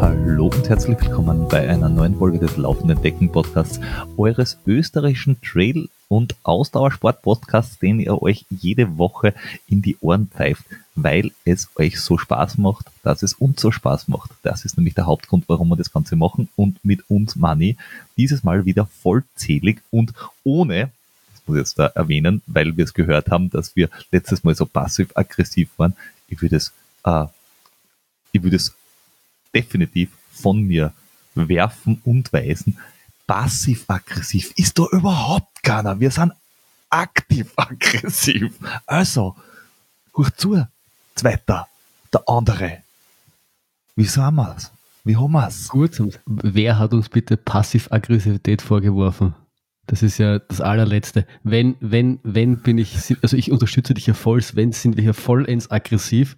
Hallo und herzlich willkommen bei einer neuen Folge des Laufenden Decken Podcasts, eures österreichischen Trail- und Ausdauersport-Podcasts, den ihr euch jede Woche in die Ohren pfeift, weil es euch so Spaß macht, dass es uns so Spaß macht. Das ist nämlich der Hauptgrund, warum wir das Ganze machen und mit uns Money dieses Mal wieder vollzählig und ohne das muss ich jetzt da erwähnen, weil wir es gehört haben, dass wir letztes Mal so passiv-aggressiv waren. Ich würde es, äh, ich würde es definitiv von mir werfen und weisen. Passiv-aggressiv ist da überhaupt keiner. Wir sind aktiv-aggressiv. Also, hoch zu, zweiter, der andere. Wie sind wir's? Wie haben wir's? Gut, wer hat uns bitte Passiv-Aggressivität vorgeworfen? Das ist ja das allerletzte. Wenn, wenn, wenn bin ich, also ich unterstütze dich ja voll, wenn sind wir hier vollends aggressiv.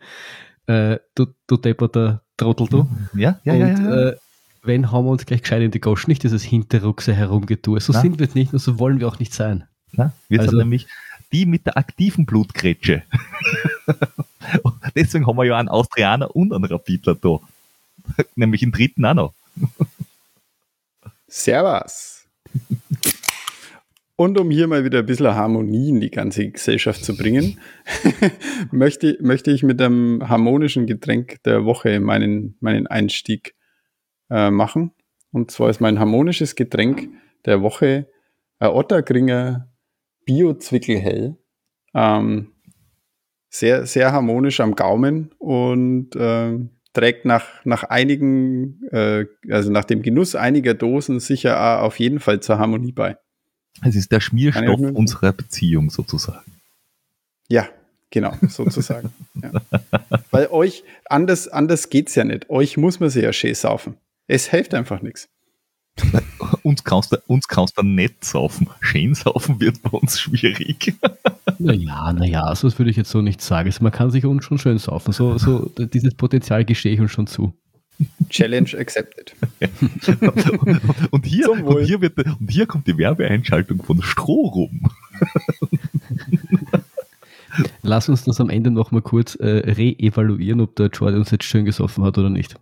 Äh, du, du depperter Trottel, du. Ja, ja, Und ja. ja. Äh, wenn hauen wir uns gleich gescheit in die Gosch, nicht dieses Hinterruckse herumgetue. So Na? sind wir nicht und so wollen wir auch nicht sein. Na, wir Also- sind nämlich die mit der aktiven Blutgrätsche. Deswegen haben wir ja einen Austrianer und einen Rapidler da. Nämlich den dritten auch noch. Servus. Und um hier mal wieder ein bisschen Harmonie in die ganze Gesellschaft zu bringen, möchte, möchte ich mit einem harmonischen Getränk der Woche meinen, meinen Einstieg äh, machen. Und zwar ist mein harmonisches Getränk der Woche ein Ottergringer Bio-Zwickelhell. Ähm, sehr, sehr harmonisch am Gaumen und ähm, trägt nach, nach einigen, äh, also nach dem Genuss einiger Dosen sicher auf jeden Fall zur Harmonie bei. Es ist der Schmierstoff unserer Beziehung sozusagen. Ja, genau, sozusagen. ja. Weil euch, anders, anders geht's ja nicht. Euch muss man sich ja schön saufen. Es hilft einfach nichts. Uns kannst du, uns kannst du nicht saufen. Schön saufen wird bei uns schwierig. Naja, naja, so würde ich jetzt so nicht sagen. Also man kann sich uns schon schön saufen. So, so dieses Potenzial gestehe ich uns schon zu. Challenge accepted. Und hier, und hier, wird, und hier kommt die Werbeeinschaltung von Strohrum. Lass uns das am Ende nochmal kurz äh, re-evaluieren, ob der Jordan uns jetzt schön gesoffen hat oder nicht.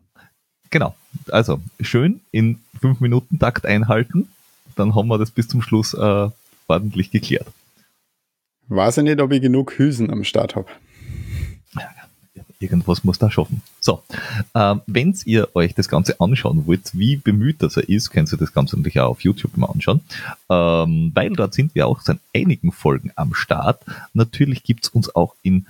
Genau. Also, schön in 5 Minuten Takt einhalten. Dann haben wir das bis zum Schluss äh, ordentlich geklärt. Weiß ich nicht, ob ich genug Hülsen am Start habe. Irgendwas muss da schaffen. So, ähm, wenn ihr euch das Ganze anschauen wollt, wie bemüht das er ist, könnt ihr das Ganze natürlich auch auf YouTube mal anschauen, ähm, weil dort sind wir auch seit einigen Folgen am Start. Natürlich gibt's uns auch in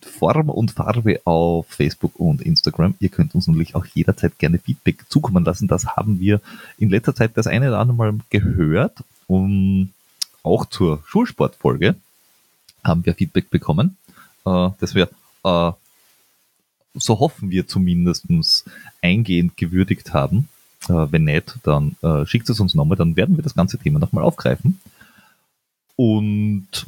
Form und Farbe auf Facebook und Instagram. Ihr könnt uns natürlich auch jederzeit gerne Feedback zukommen lassen. Das haben wir in letzter Zeit das eine oder andere Mal gehört. Um, auch zur Schulsportfolge haben wir Feedback bekommen, äh, dass wir äh, so hoffen wir zumindestens eingehend gewürdigt haben. Äh, wenn nicht, dann äh, schickt es uns nochmal, dann werden wir das ganze Thema nochmal aufgreifen. Und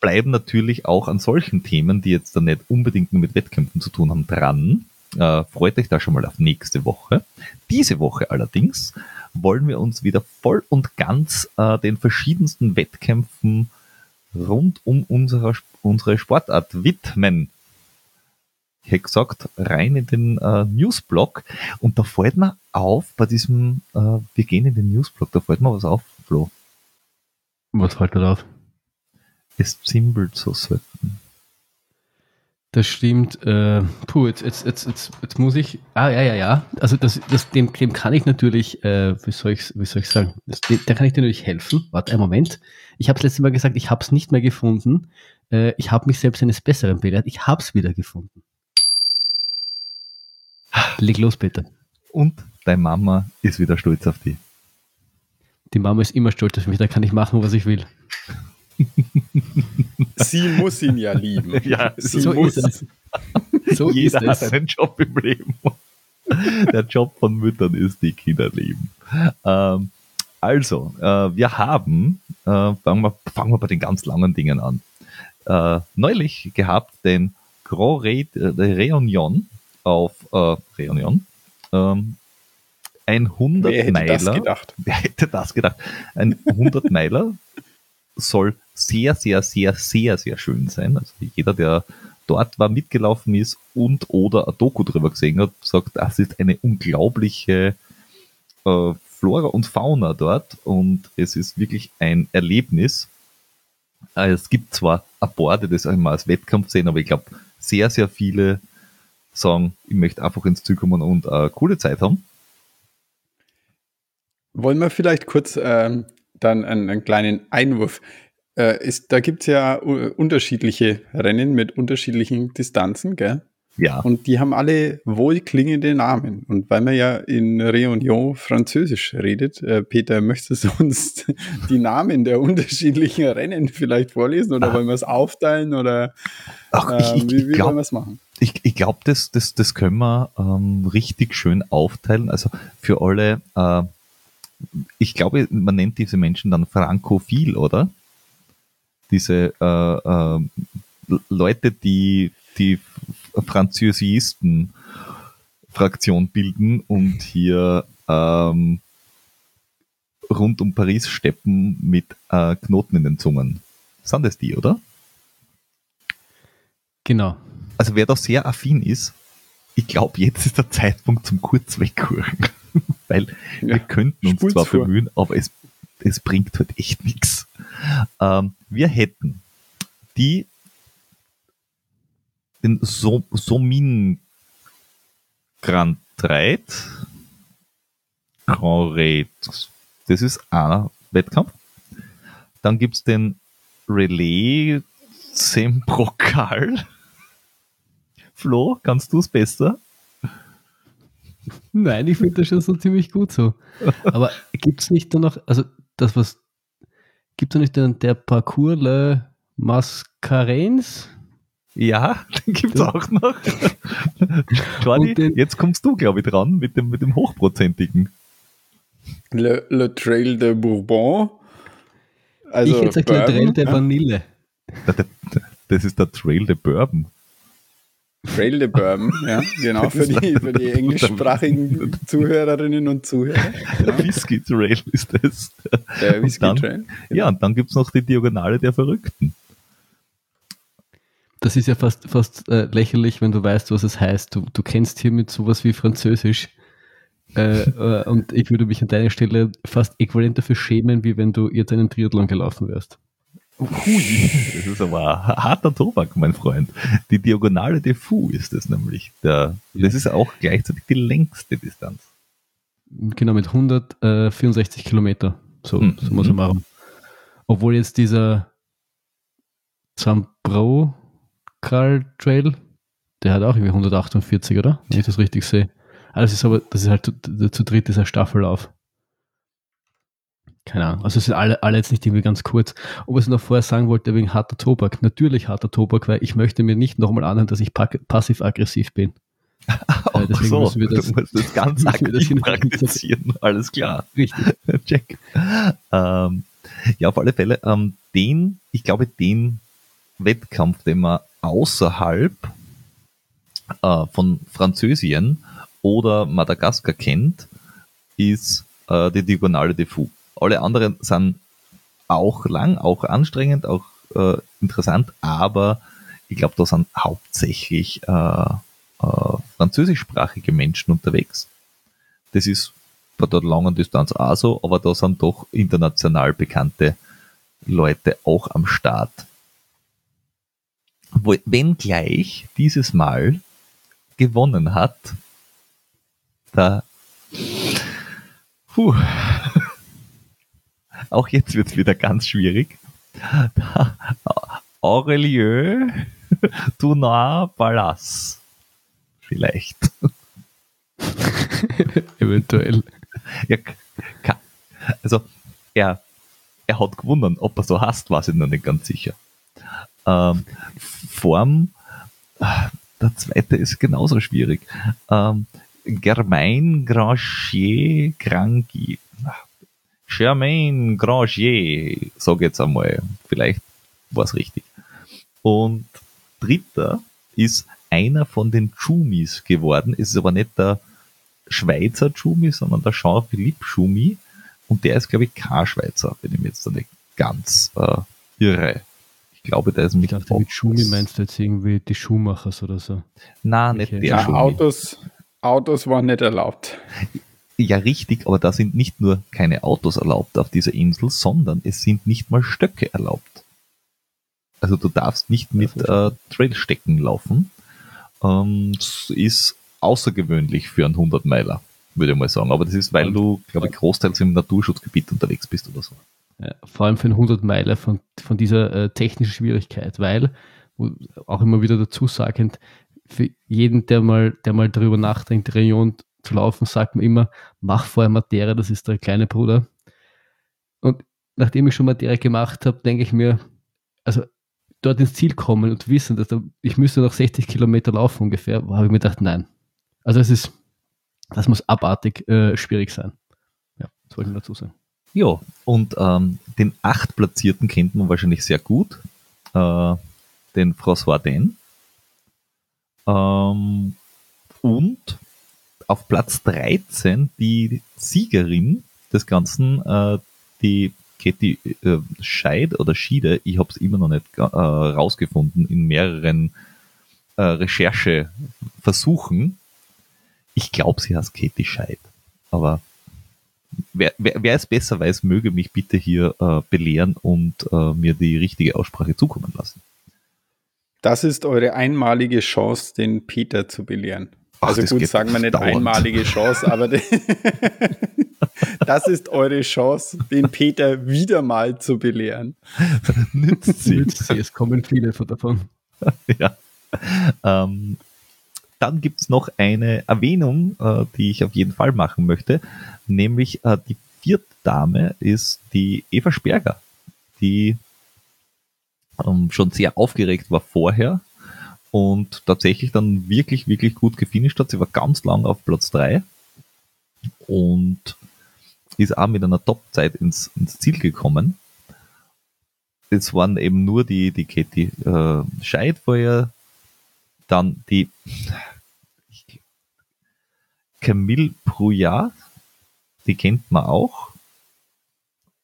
bleiben natürlich auch an solchen Themen, die jetzt dann nicht unbedingt nur mit Wettkämpfen zu tun haben, dran. Äh, freut euch da schon mal auf nächste Woche. Diese Woche allerdings wollen wir uns wieder voll und ganz äh, den verschiedensten Wettkämpfen rund um unsere, unsere Sportart widmen ich hätte gesagt, rein in den äh, Newsblog und da fällt mir auf, bei diesem, äh, wir gehen in den Newsblog, da fällt mir was auf, Flo. Was fällt da drauf? Es zimbelt so selten. Das stimmt. Äh, puh, jetzt, jetzt, jetzt, jetzt, jetzt muss ich. Ah, ja, ja, ja. Also das, das, dem, dem kann ich natürlich, äh, wie soll ich, wie soll ich sagen, das, dem, da kann ich dir natürlich helfen. Warte einen Moment. Ich habe das letzte Mal gesagt, ich habe es nicht mehr gefunden. Äh, ich habe mich selbst eines Besseren belehrt. Ich habe es wieder gefunden. Leg los, bitte. Und deine Mama ist wieder stolz auf dich. Die Mama ist immer stolz auf mich, da kann ich machen, was ich will. Sie muss ihn ja lieben. Ja, Sie so muss. ist es. So Jeder ist hat es. einen Job im Leben. Der Job von Müttern ist die Kinder lieben. Ähm, also, äh, wir haben, äh, fangen, wir, fangen wir bei den ganz langen Dingen an. Äh, neulich gehabt den Grand Re äh, Reunion auf äh, Reunion. Ähm, ein 100 Wer hätte das Meiler. gedacht? Wer hätte das gedacht? Ein 100 Meiler soll sehr, sehr, sehr, sehr, sehr schön sein. Also jeder, der dort war, mitgelaufen ist und oder ein Doku drüber gesehen hat, sagt, das ist eine unglaubliche äh, Flora und Fauna dort und es ist wirklich ein Erlebnis. Äh, es gibt zwar die das einmal als Wettkampf sehen, aber ich glaube, sehr, sehr viele sagen, ich möchte einfach ins Ziel kommen und eine coole Zeit haben. Wollen wir vielleicht kurz ähm, dann einen, einen, kleinen Einwurf. Äh, ist, da gibt es ja unterschiedliche Rennen mit unterschiedlichen Distanzen, gell? Ja. Und die haben alle wohlklingende Namen. Und weil man ja in Réunion Französisch redet, äh, Peter, möchtest du uns die Namen der unterschiedlichen Rennen vielleicht vorlesen oder ah. wollen wir es aufteilen oder Ach, äh, ich, wie, wie glaub, wollen wir es machen? Ich, ich glaube, das, das, das können wir ähm, richtig schön aufteilen. Also für alle, äh, ich glaube, man nennt diese Menschen dann frankophil, oder? Diese äh, äh, Leute, die die Französisten Fraktion bilden und hier ähm, rund um Paris steppen mit äh, Knoten in den Zungen. Sind das die, oder? Genau. Also wer da sehr affin ist, ich glaube, jetzt ist der Zeitpunkt zum kurz wegkuchen. Weil ja, wir könnten uns zwar vor. bemühen, aber es, es bringt halt echt nichts. Ähm, wir hätten die den so Somin Grand Reit. Grand Raid. Das ist einer Wettkampf. Dann gibt's den Relais Sembrokal. Flo, kannst du es besser? Nein, ich finde das schon so ziemlich gut so. Aber gibt es nicht dann noch, also das was, gibt es nicht den, der Parcours Le Mascarenes? Ja, den gibt es auch noch. Jordi, den, jetzt kommst du, glaube ich, dran mit dem, mit dem Hochprozentigen. Le, Le Trail de Bourbon. Also ich hätte gesagt, Le Trail de Vanille. Das ist der Trail de Bourbon. Trail de Bourbon, ja, genau, für die, für die englischsprachigen Zuhörerinnen und Zuhörer. Genau. Whisky Trail ist das. Der Whisky dann, Trail. Genau. Ja, und dann gibt es noch die Diagonale der Verrückten. Das ist ja fast, fast äh, lächerlich, wenn du weißt, was es heißt. Du, du kennst hiermit sowas wie Französisch. Äh, äh, und ich würde mich an deiner Stelle fast äquivalent dafür schämen, wie wenn du jetzt einen Triathlon gelaufen wärst. Hui, das ist aber harter Tobak, mein Freund. Die Diagonale de Fou ist es nämlich. Der, das ist auch gleichzeitig die längste Distanz. Genau, mit 164 Kilometer. So, mhm. so muss man machen. Obwohl jetzt dieser Zambro Carl Trail, der hat auch irgendwie 148, oder? Wenn ich das richtig sehe. Also ist aber, das ist halt zu, zu dritt dieser Staffellauf. Keine Ahnung. Also sind alle, alle jetzt nicht irgendwie ganz kurz. Und was ich noch vorher sagen wollte, wegen harter Tobak. Natürlich harter Tobak, weil ich möchte mir nicht nochmal anhören, dass ich passiv-aggressiv bin. Ach deswegen so, müssen wir das, das ganz aktiv das praktizieren. Alles klar. Richtig. Check. Ähm, ja, auf alle Fälle, ähm, den, ich glaube, den Wettkampf, den man außerhalb äh, von Französien oder Madagaskar kennt, ist äh, die Diagonale de Fou. Alle anderen sind auch lang, auch anstrengend, auch äh, interessant, aber ich glaube, da sind hauptsächlich äh, äh, französischsprachige Menschen unterwegs. Das ist bei der langen Distanz auch so, aber da sind doch international bekannte Leute auch am Start wenngleich dieses Mal gewonnen hat, da puh, auch jetzt wird es wieder ganz schwierig. Aurelieu Dunard Ballas. Vielleicht. Eventuell. Ja, also, er, er hat gewonnen. Ob er so hasst, weiß ich noch nicht ganz sicher. Ähm, Form, der zweite ist genauso schwierig. Ähm, Germain Grangier Grangi. Germain Grangier, sag jetzt einmal, vielleicht war es richtig. Und dritter ist einer von den Chumis geworden. Es ist aber nicht der Schweizer Chumi, sondern der Jean-Philippe Chumi. Und der ist, glaube ich, kein Schweizer, wenn ich mir jetzt da nicht ganz äh, irre. Ich glaube, der ist mit, Ich dachte, mit Schumi meinst du jetzt irgendwie die Schuhmachers oder so. Nein, nicht der Ja, Schumi. Autos, Autos waren nicht erlaubt. Ja, richtig, aber da sind nicht nur keine Autos erlaubt auf dieser Insel, sondern es sind nicht mal Stöcke erlaubt. Also du darfst nicht mit äh, Trailstecken laufen. Ähm, das ist außergewöhnlich für einen 100-Meiler, würde ich mal sagen. Aber das ist, weil du, glaube ich, großteils im Naturschutzgebiet unterwegs bist oder so. Ja, vor allem für einen 100 Meiler von, von dieser äh, technischen Schwierigkeit, weil, auch immer wieder dazu sagend, für jeden, der mal, der mal darüber nachdenkt, Region zu laufen, sagt man immer, mach vorher Materie, das ist der kleine Bruder. Und nachdem ich schon Materie gemacht habe, denke ich mir, also dort ins Ziel kommen und wissen, dass da, ich müsste noch 60 Kilometer laufen ungefähr, habe ich mir gedacht, nein. Also es ist, das muss abartig äh, schwierig sein. Ja, das wollte ich dazu sagen. Ja, und ähm, den Achtplatzierten kennt man wahrscheinlich sehr gut, äh, den François Den. Ähm, und auf Platz 13 die Siegerin des Ganzen, äh, die Katie äh, Scheid oder Schiede, ich habe es immer noch nicht äh, rausgefunden in mehreren äh, Rechercheversuchen. Ich glaube, sie heißt Katie Scheid, aber wer, wer, wer es besser weiß, möge mich bitte hier äh, belehren und äh, mir die richtige Aussprache zukommen lassen. Das ist eure einmalige Chance, den Peter zu belehren. Ach, Also gut, sagen wir nicht dauernd. einmalige Chance, aber das ist eure Chance, den Peter wieder mal zu belehren. Nützt sie. Es kommen viele von davon. ja. Ähm, dann gibt's noch eine Erwähnung, äh, die ich auf jeden Fall machen möchte, nämlich äh, die vierte Dame ist die Eva Sperger, die ähm, schon sehr aufgeregt war vorher und tatsächlich dann wirklich, wirklich gut gefinisht hat. Sie war ganz lang auf Platz drei und ist auch mit einer Top-Zeit ins, ins Ziel gekommen. Es waren eben nur die, die Katie äh, Scheid vorher, dann die Camille Brouillard, die kennt man auch.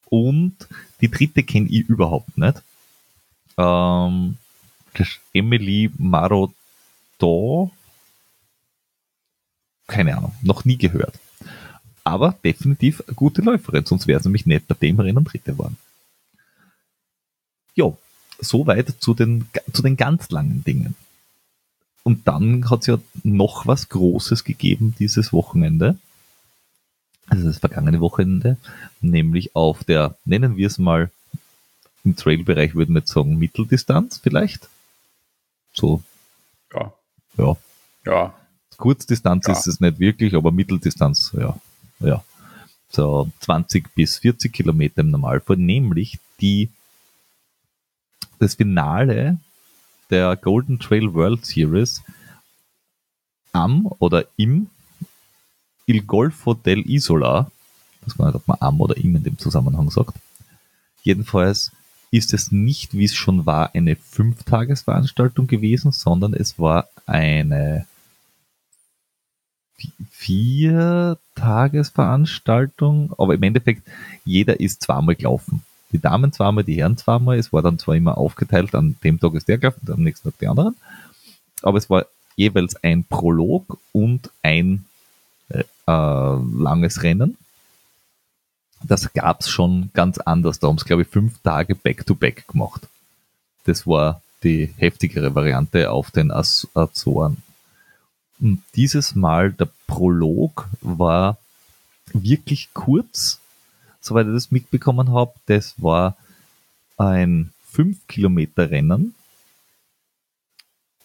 Und die dritte kenne ich überhaupt nicht. Ähm, ist Emily Marodon. Keine Ahnung, noch nie gehört. Aber definitiv eine gute Läuferin, sonst wäre sie nämlich nicht bei dem Rennen Dritte geworden. Jo, soweit zu den, zu den ganz langen Dingen. Und dann hat es ja noch was Großes gegeben dieses Wochenende. Also das vergangene Wochenende, nämlich auf der, nennen wir es mal, im Trailbereich würden wir jetzt sagen, Mitteldistanz vielleicht. So, Ja, ja. ja. Kurzdistanz Ja. ist es nicht wirklich, aber Mitteldistanz, ja. ja. So 20 bis 40 Kilometer im Normalfall, nämlich die, das Finale der Golden Trail World Series am oder im Il Golfo del Isola, das weiß nicht, ob man am oder im in dem Zusammenhang sagt. Jedenfalls ist es nicht, wie es schon war, eine Fünftagesveranstaltung gewesen, sondern es war eine vier Tagesveranstaltung, aber im Endeffekt jeder ist zweimal gelaufen. Die Damen zweimal, die Herren zweimal. Es war dann zwar immer aufgeteilt, an dem Tag ist der gelaufen, am nächsten Tag die anderen. Aber es war jeweils ein Prolog und ein äh, äh, langes Rennen. Das gab's schon ganz anders. Da haben es, glaube ich, fünf Tage Back-to-Back gemacht. Das war die heftigere Variante auf den Az Azoren. Und dieses Mal der Prolog war wirklich kurz, soweit ich das mitbekommen habe. Das war ein 5 Kilometer Rennen.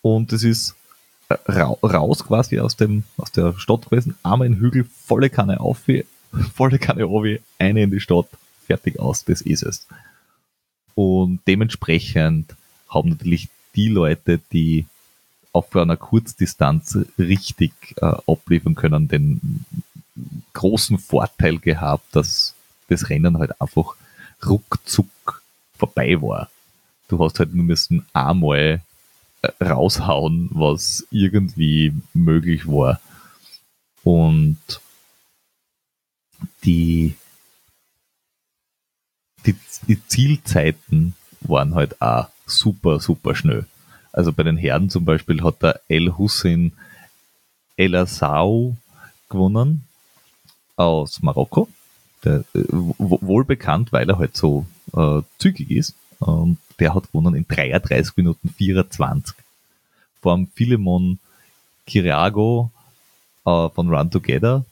Und es ist ra raus quasi aus dem, aus der Stadt gewesen. Einmal in Hügel, volle Kanne auf, volle Kanne obi, eine in die Stadt, fertig aus, das ist es. Und dementsprechend haben natürlich die Leute, die auf einer Kurzdistanz richtig äh, abliefern können, den großen Vorteil gehabt, dass das Rennen halt einfach ruckzuck vorbei war. Du hast halt nur müssen einmal äh, raushauen, was irgendwie möglich war. Und die, die, die Zielzeiten waren halt auch super, super schnell. Also bei den Herren zum Beispiel hat der El Hussein El Assau gewonnen aus Marokko. Der, äh, wohl bekannt, weil er halt so äh, zügig ist. Und der hat gewonnen in 33 Minuten 24. Vor Philemon Kiriago äh, von Run Together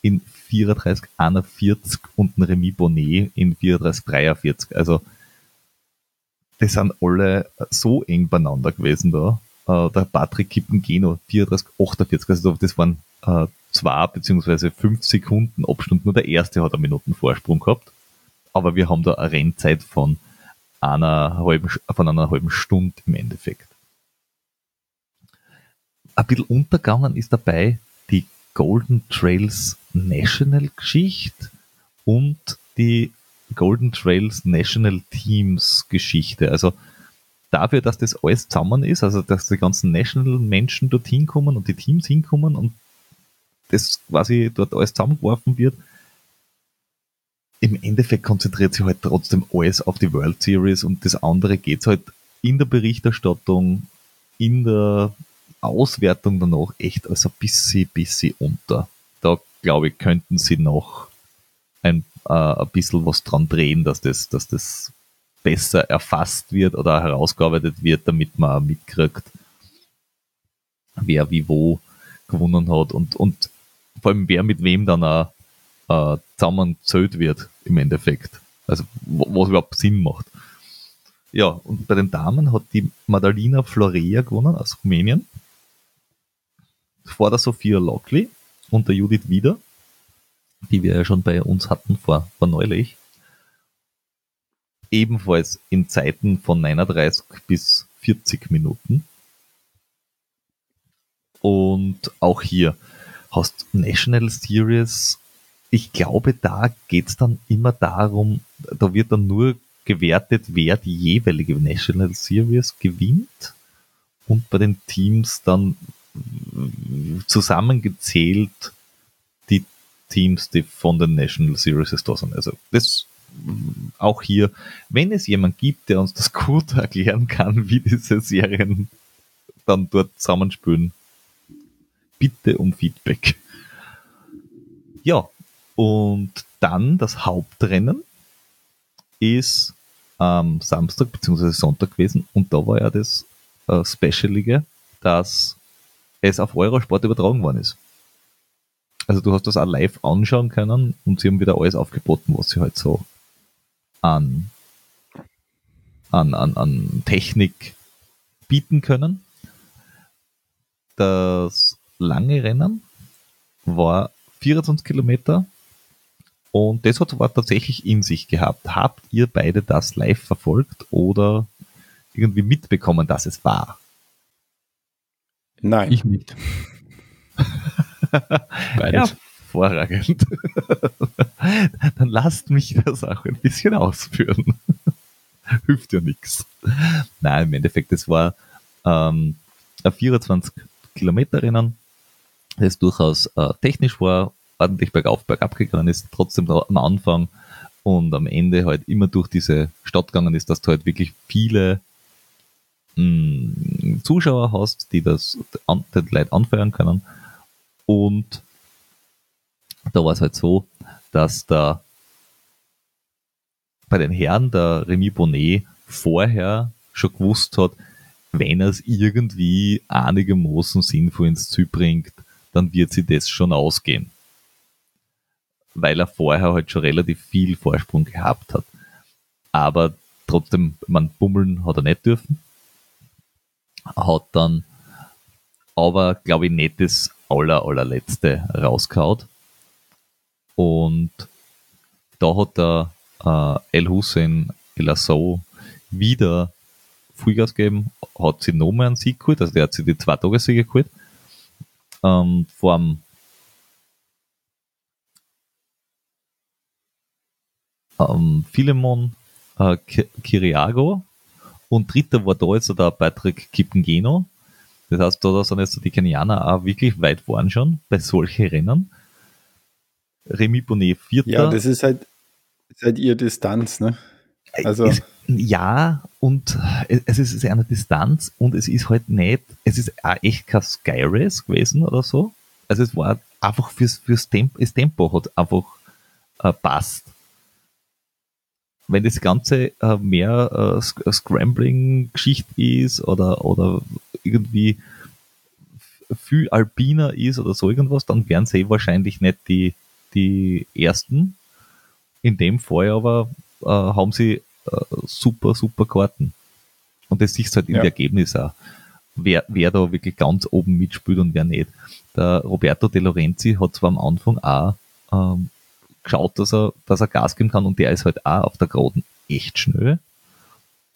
in 34, 41 und ein Remy Bonnet in 34, 43. Also, die sind alle so eng beieinander gewesen da. Äh, der Patrick Kippengeno 34, 48. Also, das waren äh, zwei beziehungsweise fünf Sekunden Abstand. Nur der erste hat einen Minuten Vorsprung gehabt. Aber wir haben da eine Rennzeit von einer halben, von einer halben Stunde im Endeffekt. Ein bisschen untergegangen ist dabei die Golden Trails National Geschichte und die Golden Trails National Teams Geschichte. Also dafür, dass das alles zusammen ist, also dass die ganzen National Menschen dorthin kommen und die Teams hinkommen und das quasi dort alles zusammengeworfen wird, im Endeffekt konzentriert sich halt trotzdem alles auf die World Series und das andere geht halt in der Berichterstattung, in der Auswertung danach echt als ein bisschen, bisschen unter. Da glaube ich, könnten sie noch ein, äh, ein bisschen was dran drehen, dass das, dass das besser erfasst wird oder herausgearbeitet wird, damit man auch mitkriegt, wer wie wo gewonnen hat und, und vor allem wer mit wem dann auch äh, zusammengezählt wird im Endeffekt. Also was überhaupt Sinn macht. Ja, und bei den Damen hat die Madalina Florea gewonnen aus Rumänien. Vor der Sophia Lockley und der Judith Wieder, die wir ja schon bei uns hatten vor, vor neulich. Ebenfalls in Zeiten von 39 bis 40 Minuten. Und auch hier hast National Series ich glaube, da geht es dann immer darum, da wird dann nur gewertet, wer die jeweilige National Series gewinnt und bei den Teams dann zusammengezählt die Teams, die von den National Series da sind. Also das auch hier, wenn es jemand gibt, der uns das gut erklären kann, wie diese Serien dann dort zusammenspülen, bitte um Feedback. Ja, und dann das Hauptrennen ist am Samstag bzw. Sonntag gewesen und da war ja das äh, Specialige, dass es auf Eurosport übertragen worden ist. Also du hast das auch live anschauen können und sie haben wieder alles aufgeboten, was sie halt so an, an, an, an Technik bieten können. Das lange Rennen war 24 Kilometer und das hat aber tatsächlich in sich gehabt. Habt ihr beide das live verfolgt oder irgendwie mitbekommen, dass es war? Nein. Ich nicht. Beides. Hervorragend. Dann lasst mich das auch ein bisschen ausführen. Hilft ja nichts. Nein, im Endeffekt, es war ähm, ein 24 Kilometer Rennen, das durchaus äh, technisch war ordentlich bergauf, bergab gegangen ist, trotzdem am Anfang und am Ende halt immer durch diese Stadt gegangen ist, dass du halt wirklich viele mh, mm, Zuschauer hast, die das an, den Leute anfeuern können. Und da war es halt so, dass da bei den Herren der Remy Bonnet vorher schon gewusst hat, wenn er es irgendwie einigermaßen sinnvoll ins Ziel bringt, dann wird sie das schon ausgehen weil er vorher halt schon relativ viel Vorsprung gehabt hat. Aber trotzdem, man bummeln hat er nicht dürfen. Hat dann aber, glaube ich, nicht das aller, allerletzte rausgehaut. Und da hat der äh, El Hussein El Assou wieder Vollgas gegeben, hat sie nochmal einen Sieg geholt, also der hat sich die zwei Tagessiege geholt. Ähm, vor dem ähm, Philemon äh, Kiriago und dritter war da jetzt der Patrick Kippengeno. Das heißt, da sind jetzt die Kenianer auch wirklich weit vorn schon bei solchen Rennen. Remy Bonnet vierter. Ja, das ist halt, das ist halt ihre Distanz, ne? Also es, ja, und es ist eine Distanz und es ist halt nicht, es ist auch echt kein Skyrace gewesen oder so. Also es war einfach fürs, fürs Tempo, das Tempo hat einfach äh, passt. Wenn das Ganze äh, mehr äh, Scrambling-Geschichte ist oder, oder irgendwie viel alpiner ist oder so irgendwas, dann wären sie wahrscheinlich nicht die, die ersten. In dem Fall aber äh, haben sie äh, super, super Karten. Und das siehst halt im ja. Ergebnis auch, wer, wer da wirklich ganz oben mitspielt und wer nicht. Der Roberto De Lorenzi hat zwar am Anfang auch ähm, geschaut, dass er, dass er Gas geben kann und der ist halt auch auf der Geraden echt schnell,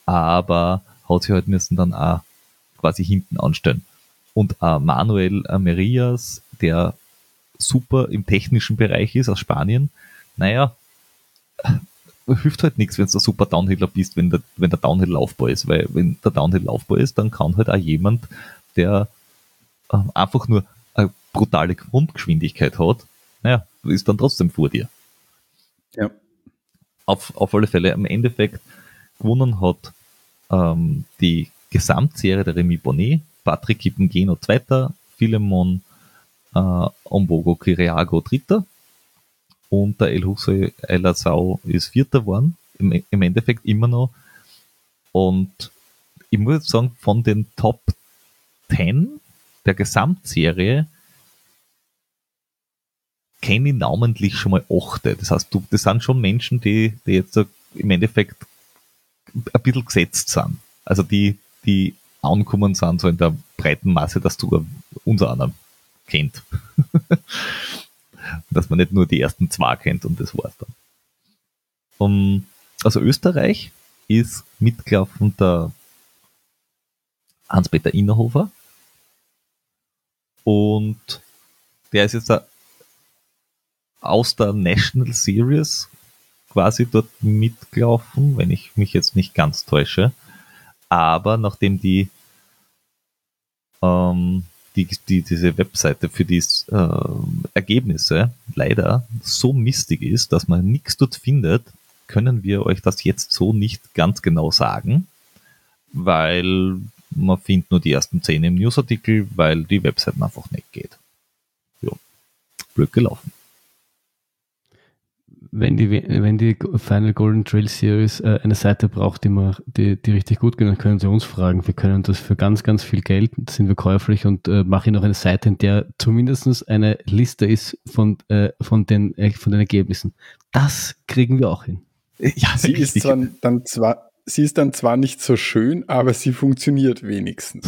aber hat sich halt müssen dann auch quasi hinten anstellen. Und äh, Manuel Merias, der super im technischen Bereich ist aus Spanien, naja, hilft halt nichts, wenn du der super Downhiller bist, wenn der, wenn der Downhill-Laufbar ist, weil wenn der Downhill-Laufbar ist, dann kann halt auch jemand, der äh, einfach nur eine brutale Grundgeschwindigkeit hat, naja, ist dann trotzdem vor dir. Ja. Auf, auf alle Fälle, im Endeffekt gewonnen hat ähm, die Gesamtserie der Remy Bonnet, Patrick Kippengeno Zweiter, Philemon äh, Ombogo Kiriago Dritter und der El Hussein El Azau ist Vierter geworden, im, im Endeffekt immer noch. Und ich muss sagen, von den Top 10 der Gesamtserie kenne ich namentlich schon mal achte. Das heißt, du, das sind schon Menschen, die, die jetzt im Endeffekt ein bisschen gesetzt sind. Also die, die ankommen sind, so in der breiten Masse, dass du unser anderen kennt. dass man nicht nur die ersten zwei kennt und das war's dann. Um, also Österreich ist mitgelaufen der Hans-Peter Innerhofer und der ist jetzt aus der National Series quasi dort mitgelaufen, wenn ich mich jetzt nicht ganz täusche. Aber nachdem die ähm, die, die, diese Webseite für die äh, Ergebnisse leider so mistig ist, dass man nichts dort findet, können wir euch das jetzt so nicht ganz genau sagen, weil man findet nur die ersten zehn im Newsartikel, weil die Webseite einfach nicht geht. Ja, blöd gelaufen wenn die, wenn die Final Golden Trail Series äh, eine Seite braucht, die, man, die, die richtig gut geht, dann können sie uns fragen. Wir können das für ganz, ganz viel Geld, sind wir käuflich und äh, machen noch eine Seite, in der zumindest eine Liste ist von, äh, von, den, äh, von den Ergebnissen. Das kriegen wir auch hin. Ja, sie ist dann, dann zwar, sie ist dann zwar nicht so schön, aber sie funktioniert wenigstens.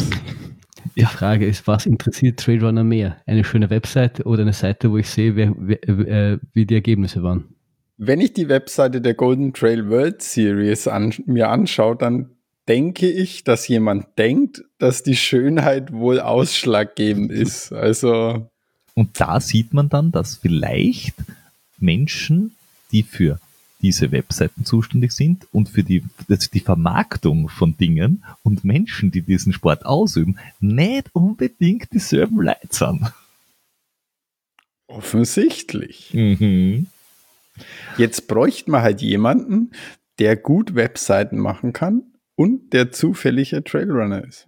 Die Frage ist, was interessiert Trailrunner mehr? Eine schöne Webseite oder eine Seite, wo ich sehe, wer, wer, äh, wie die Ergebnisse waren? Wenn ich die Webseite der Golden Trail World Series an, mir anschaue, dann denke ich, dass jemand denkt, dass die Schönheit wohl ausschlaggebend ist. Also. Und da sieht man dann, dass vielleicht Menschen, die für diese Webseiten zuständig sind und für die, die Vermarktung von Dingen und Menschen, die diesen Sport ausüben, nicht unbedingt dieselben Leute sind. Offensichtlich. Mhm. Jetzt bräuchte man halt jemanden, der gut Webseiten machen kann und der zufälliger Trailrunner ist.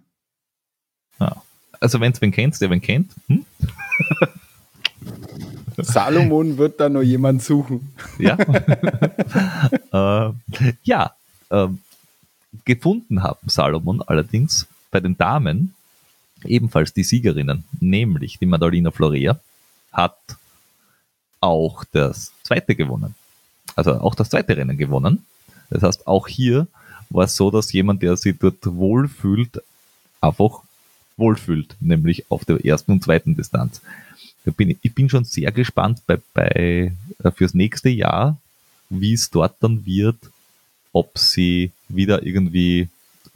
Ja. Also wenn es wen kennt, der wen kennt. Hm? Salomon wird da nur jemand suchen. Ja. äh, ja. Äh, gefunden haben Salomon allerdings bei den Damen ebenfalls die Siegerinnen, nämlich die Madalina Florea hat auch das zweite gewonnen. Also auch das zweite Rennen gewonnen. Das heißt, auch hier war es so, dass jemand, der sich dort wohlfühlt, einfach wohlfühlt, nämlich auf der ersten und zweiten Distanz. Ich bin, schon sehr gespannt bei, bei, äh, fürs nächste Jahr, wie es dort dann wird, ob sie wieder irgendwie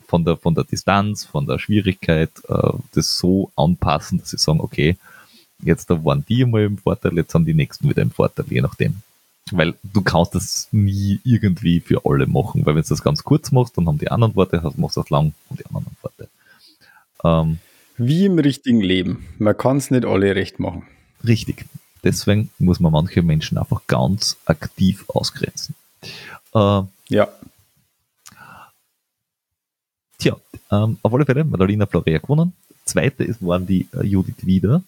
von der, von der Distanz, von der Schwierigkeit äh, das so anpassen, dass sie sagen, okay, Jetzt da waren die mal im Vorteil, jetzt haben die nächsten wieder im Vorteil, je nachdem. Weil du kannst das nie irgendwie für alle machen, weil wenn du das ganz kurz machst, dann haben die anderen Worte, machst du das lang und die anderen Worte. Ähm, Wie im richtigen Leben. Man kann es nicht alle recht machen. Richtig. Deswegen muss man manche Menschen einfach ganz aktiv ausgrenzen. Äh, ja. Tja, ähm, auf alle Fälle, Madalena Florea gewonnen. Zweite ist, waren die äh, Judith Wieder.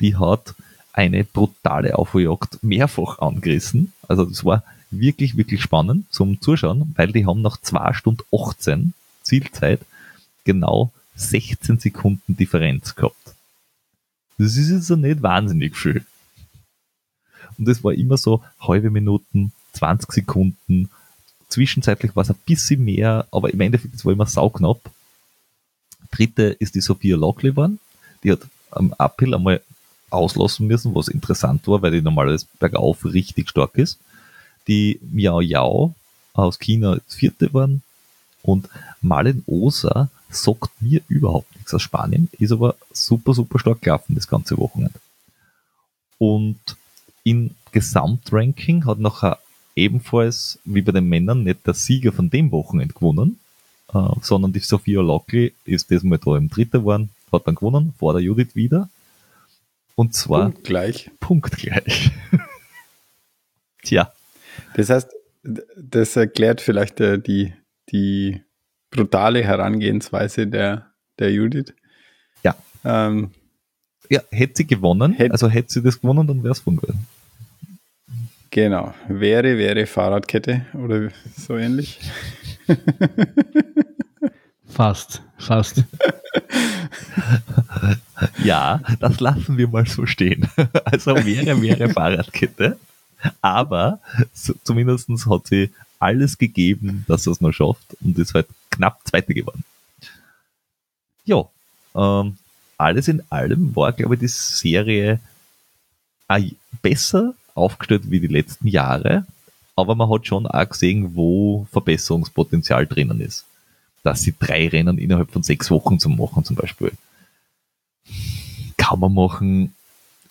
Die hat eine brutale Aufholjagd mehrfach angerissen. Also das war wirklich, wirklich spannend zum Zuschauen, weil die haben nach 2 Stunden 18 Zielzeit genau 16 Sekunden Differenz gehabt. Das ist jetzt nicht wahnsinnig viel. Und es war immer so halbe Minuten, 20 Sekunden. Zwischenzeitlich war es ein bisschen mehr, aber im Endeffekt war immer sauknapp. Dritte ist die Sophia Lockley geworden. Die hat am Uphill einmal auslassen müssen, was interessant war, weil die normalerweise bergauf richtig stark ist. Die Miao Yao aus China vierte geworden. Und Malen Osa sagt mir überhaupt nichts aus Spanien, ist aber super, super stark gelaufen das ganze Wochenende. Und im Gesamtranking hat nachher ebenfalls wie bei den Männern nicht der Sieger von dem Wochenende gewonnen, äh, sondern die Sophia Lockley ist diesmal da im Dritten geworden, hat dann gewonnen, vor der Judith wieder. Und zwar Punktgleich. punktgleich. Tja, Das heißt, das erklärt vielleicht äh, die, die brutale Herangehensweise der, der Judith. Ja. Ähm, ja, hätte sie gewonnen, Hätt- also hätte sie das gewonnen, dann wäre es gewesen. genau. Wäre, wäre Fahrradkette oder so ähnlich. Fast, fast. Ja, das lassen wir mal so stehen. Also wäre, wäre Fahrradkette. Aber so, zumindest hat sie alles gegeben, dass sie es noch schafft und ist halt knapp Zweite geworden. Ja, ähm, alles in allem war, glaube ich, die Serie auch besser aufgestellt wie die letzten Jahre, aber man hat schon auch gesehen, wo Verbesserungspotenzial drinnen ist. Dass sie drei Rennen innerhalb von sechs Wochen zu machen, zum Beispiel kann man machen,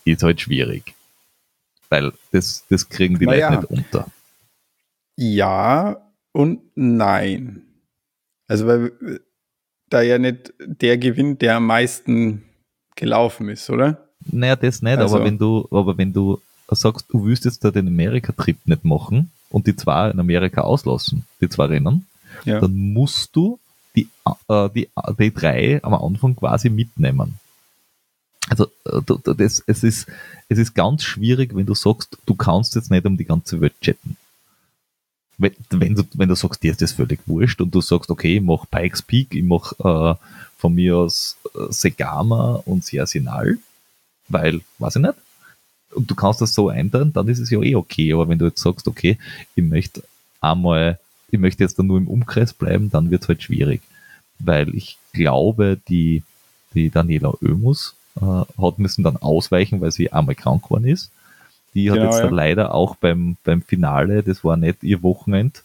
ist halt schwierig. Weil das, das kriegen die Naja. Leute nicht unter. Ja und nein. Also, weil da ja nicht der gewinnt, der am meisten gelaufen ist, oder? Naja, das nicht, Also- aber wenn du, aber wenn du sagst, du willst jetzt da den Amerika-Trip nicht machen und die zwei in Amerika auslassen, die zwei Rennen, Ja. dann musst du die, äh, die, die drei am Anfang quasi mitnehmen. Also äh, das, es, ist, es ist ganz schwierig, wenn du sagst, du kannst jetzt nicht um die ganze Welt chatten. Wenn, wenn, du, wenn du sagst, dir ist das völlig wurscht und du sagst, okay, ich mach Pikes Peak, ich mach äh, von mir aus äh, Segama und Siasinal, weil, weiß ich nicht, und du kannst das so einteilen, dann ist es ja eh okay. Aber wenn du jetzt sagst, okay, ich möchte einmal, ich möchte jetzt dann nur im Umkreis bleiben, dann wird es halt schwierig. Weil ich glaube, die, die Daniela Oemus äh, hat müssen dann ausweichen, weil sie einmal krank geworden ist. Die hat Genau, jetzt ja. leider auch beim, beim Finale, das war nicht ihr Wochenend,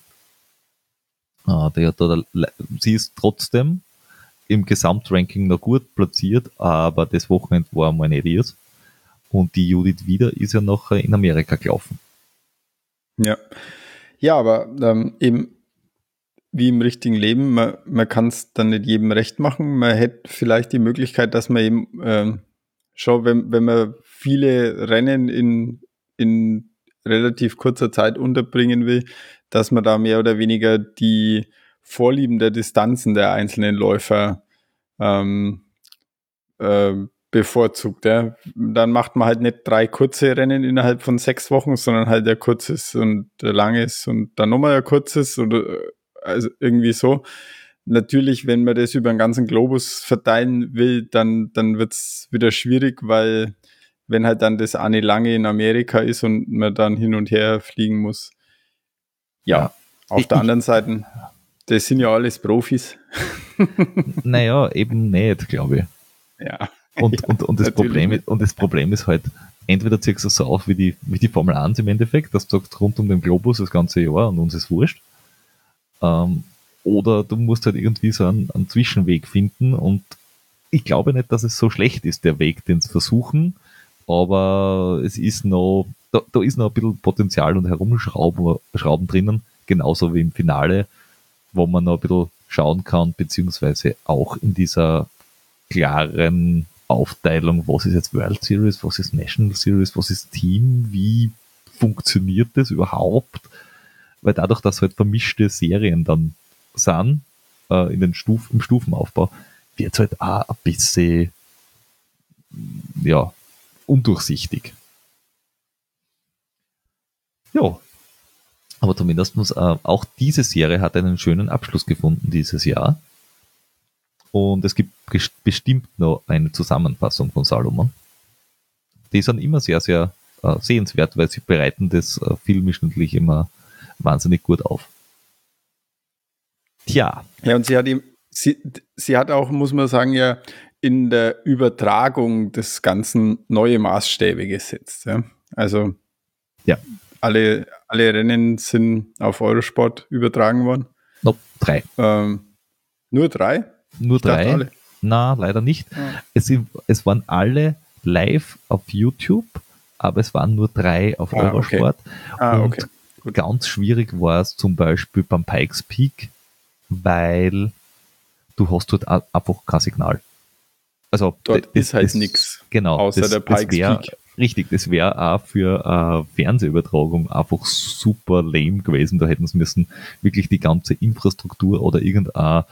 äh, die hat da, sie ist trotzdem im Gesamtranking noch gut platziert, aber das Wochenende war mal nicht ihrs. Und die Judith wieder ist ja noch in Amerika gelaufen. Ja. Ja, aber ähm, eben wie im richtigen Leben, man, man kann es dann nicht jedem recht machen. Man hätte vielleicht die Möglichkeit, dass man eben ähm, schon, wenn, wenn man viele Rennen in, in relativ kurzer Zeit unterbringen will, dass man da mehr oder weniger die Vorlieben der Distanzen der einzelnen Läufer ähm, äh, bevorzugt. Ja. Dann macht man halt nicht drei kurze Rennen innerhalb von sechs Wochen, sondern halt ein kurzes und ein langes und dann nochmal ein kurzes oder also irgendwie so. Natürlich, wenn man das über den ganzen Globus verteilen will, dann, dann wird's wieder schwierig, weil wenn halt dann das eine lange in Amerika ist und man dann hin und her fliegen muss. Ja, Ja. auf Ich- der anderen Seite, das sind ja alles Profis. Naja, eben nicht, glaube ich. Ja. Und, Ja, und, und, das Problem, ist- und das Problem ist halt, entweder ziehst du es so auf wie die, wie die Formel 1 im Endeffekt, dass du sagst, rund um den Globus das ganze Jahr und uns ist wurscht. Ähm, oder du musst halt irgendwie so einen, einen Zwischenweg finden und ich glaube nicht, dass es so schlecht ist, der Weg, den sie versuchen, aber es ist noch, da, da ist noch ein bisschen Potenzial und Herumschrauben Schrauben drinnen, genauso wie im Finale, wo man noch ein bisschen schauen kann, beziehungsweise auch in dieser klaren Aufteilung, was ist jetzt World Series, was ist National Series, was ist Team, wie funktioniert das überhaupt? Weil dadurch, dass halt vermischte Serien dann sind, äh, in den Stuf, im Stufenaufbau, wird halt auch ein bisschen ja, undurchsichtig. Ja. Aber zumindest äh, auch diese Serie hat einen schönen Abschluss gefunden dieses Jahr. Und es gibt bestimmt noch eine Zusammenfassung von Salomon. Die sind immer sehr, sehr äh, sehenswert, weil sie bereiten das äh, filmisch natürlich immer wahnsinnig gut auf. Tja. Ja, und sie hat ihm, sie, sie hat auch, muss man sagen, ja, in der Übertragung des Ganzen neue Maßstäbe gesetzt. Ja? Also ja. Alle, alle Rennen sind auf Eurosport übertragen worden. No, drei. Ähm, nur drei? Nur ich drei. Na, leider nicht. Ja. Es, es waren alle live auf YouTube, aber es waren nur drei auf ah, Eurosport. Okay. Ah, und okay. Ganz schwierig war es zum Beispiel beim Pikes Peak, weil du hast dort einfach kein Signal. Also dort das, ist halt nichts. Genau. Außer das, der Pikes wär, Peak. Richtig, das wäre auch für äh, Fernsehübertragung einfach super lame gewesen. Da hätten sie müssen wirklich die ganze Infrastruktur oder irgendeine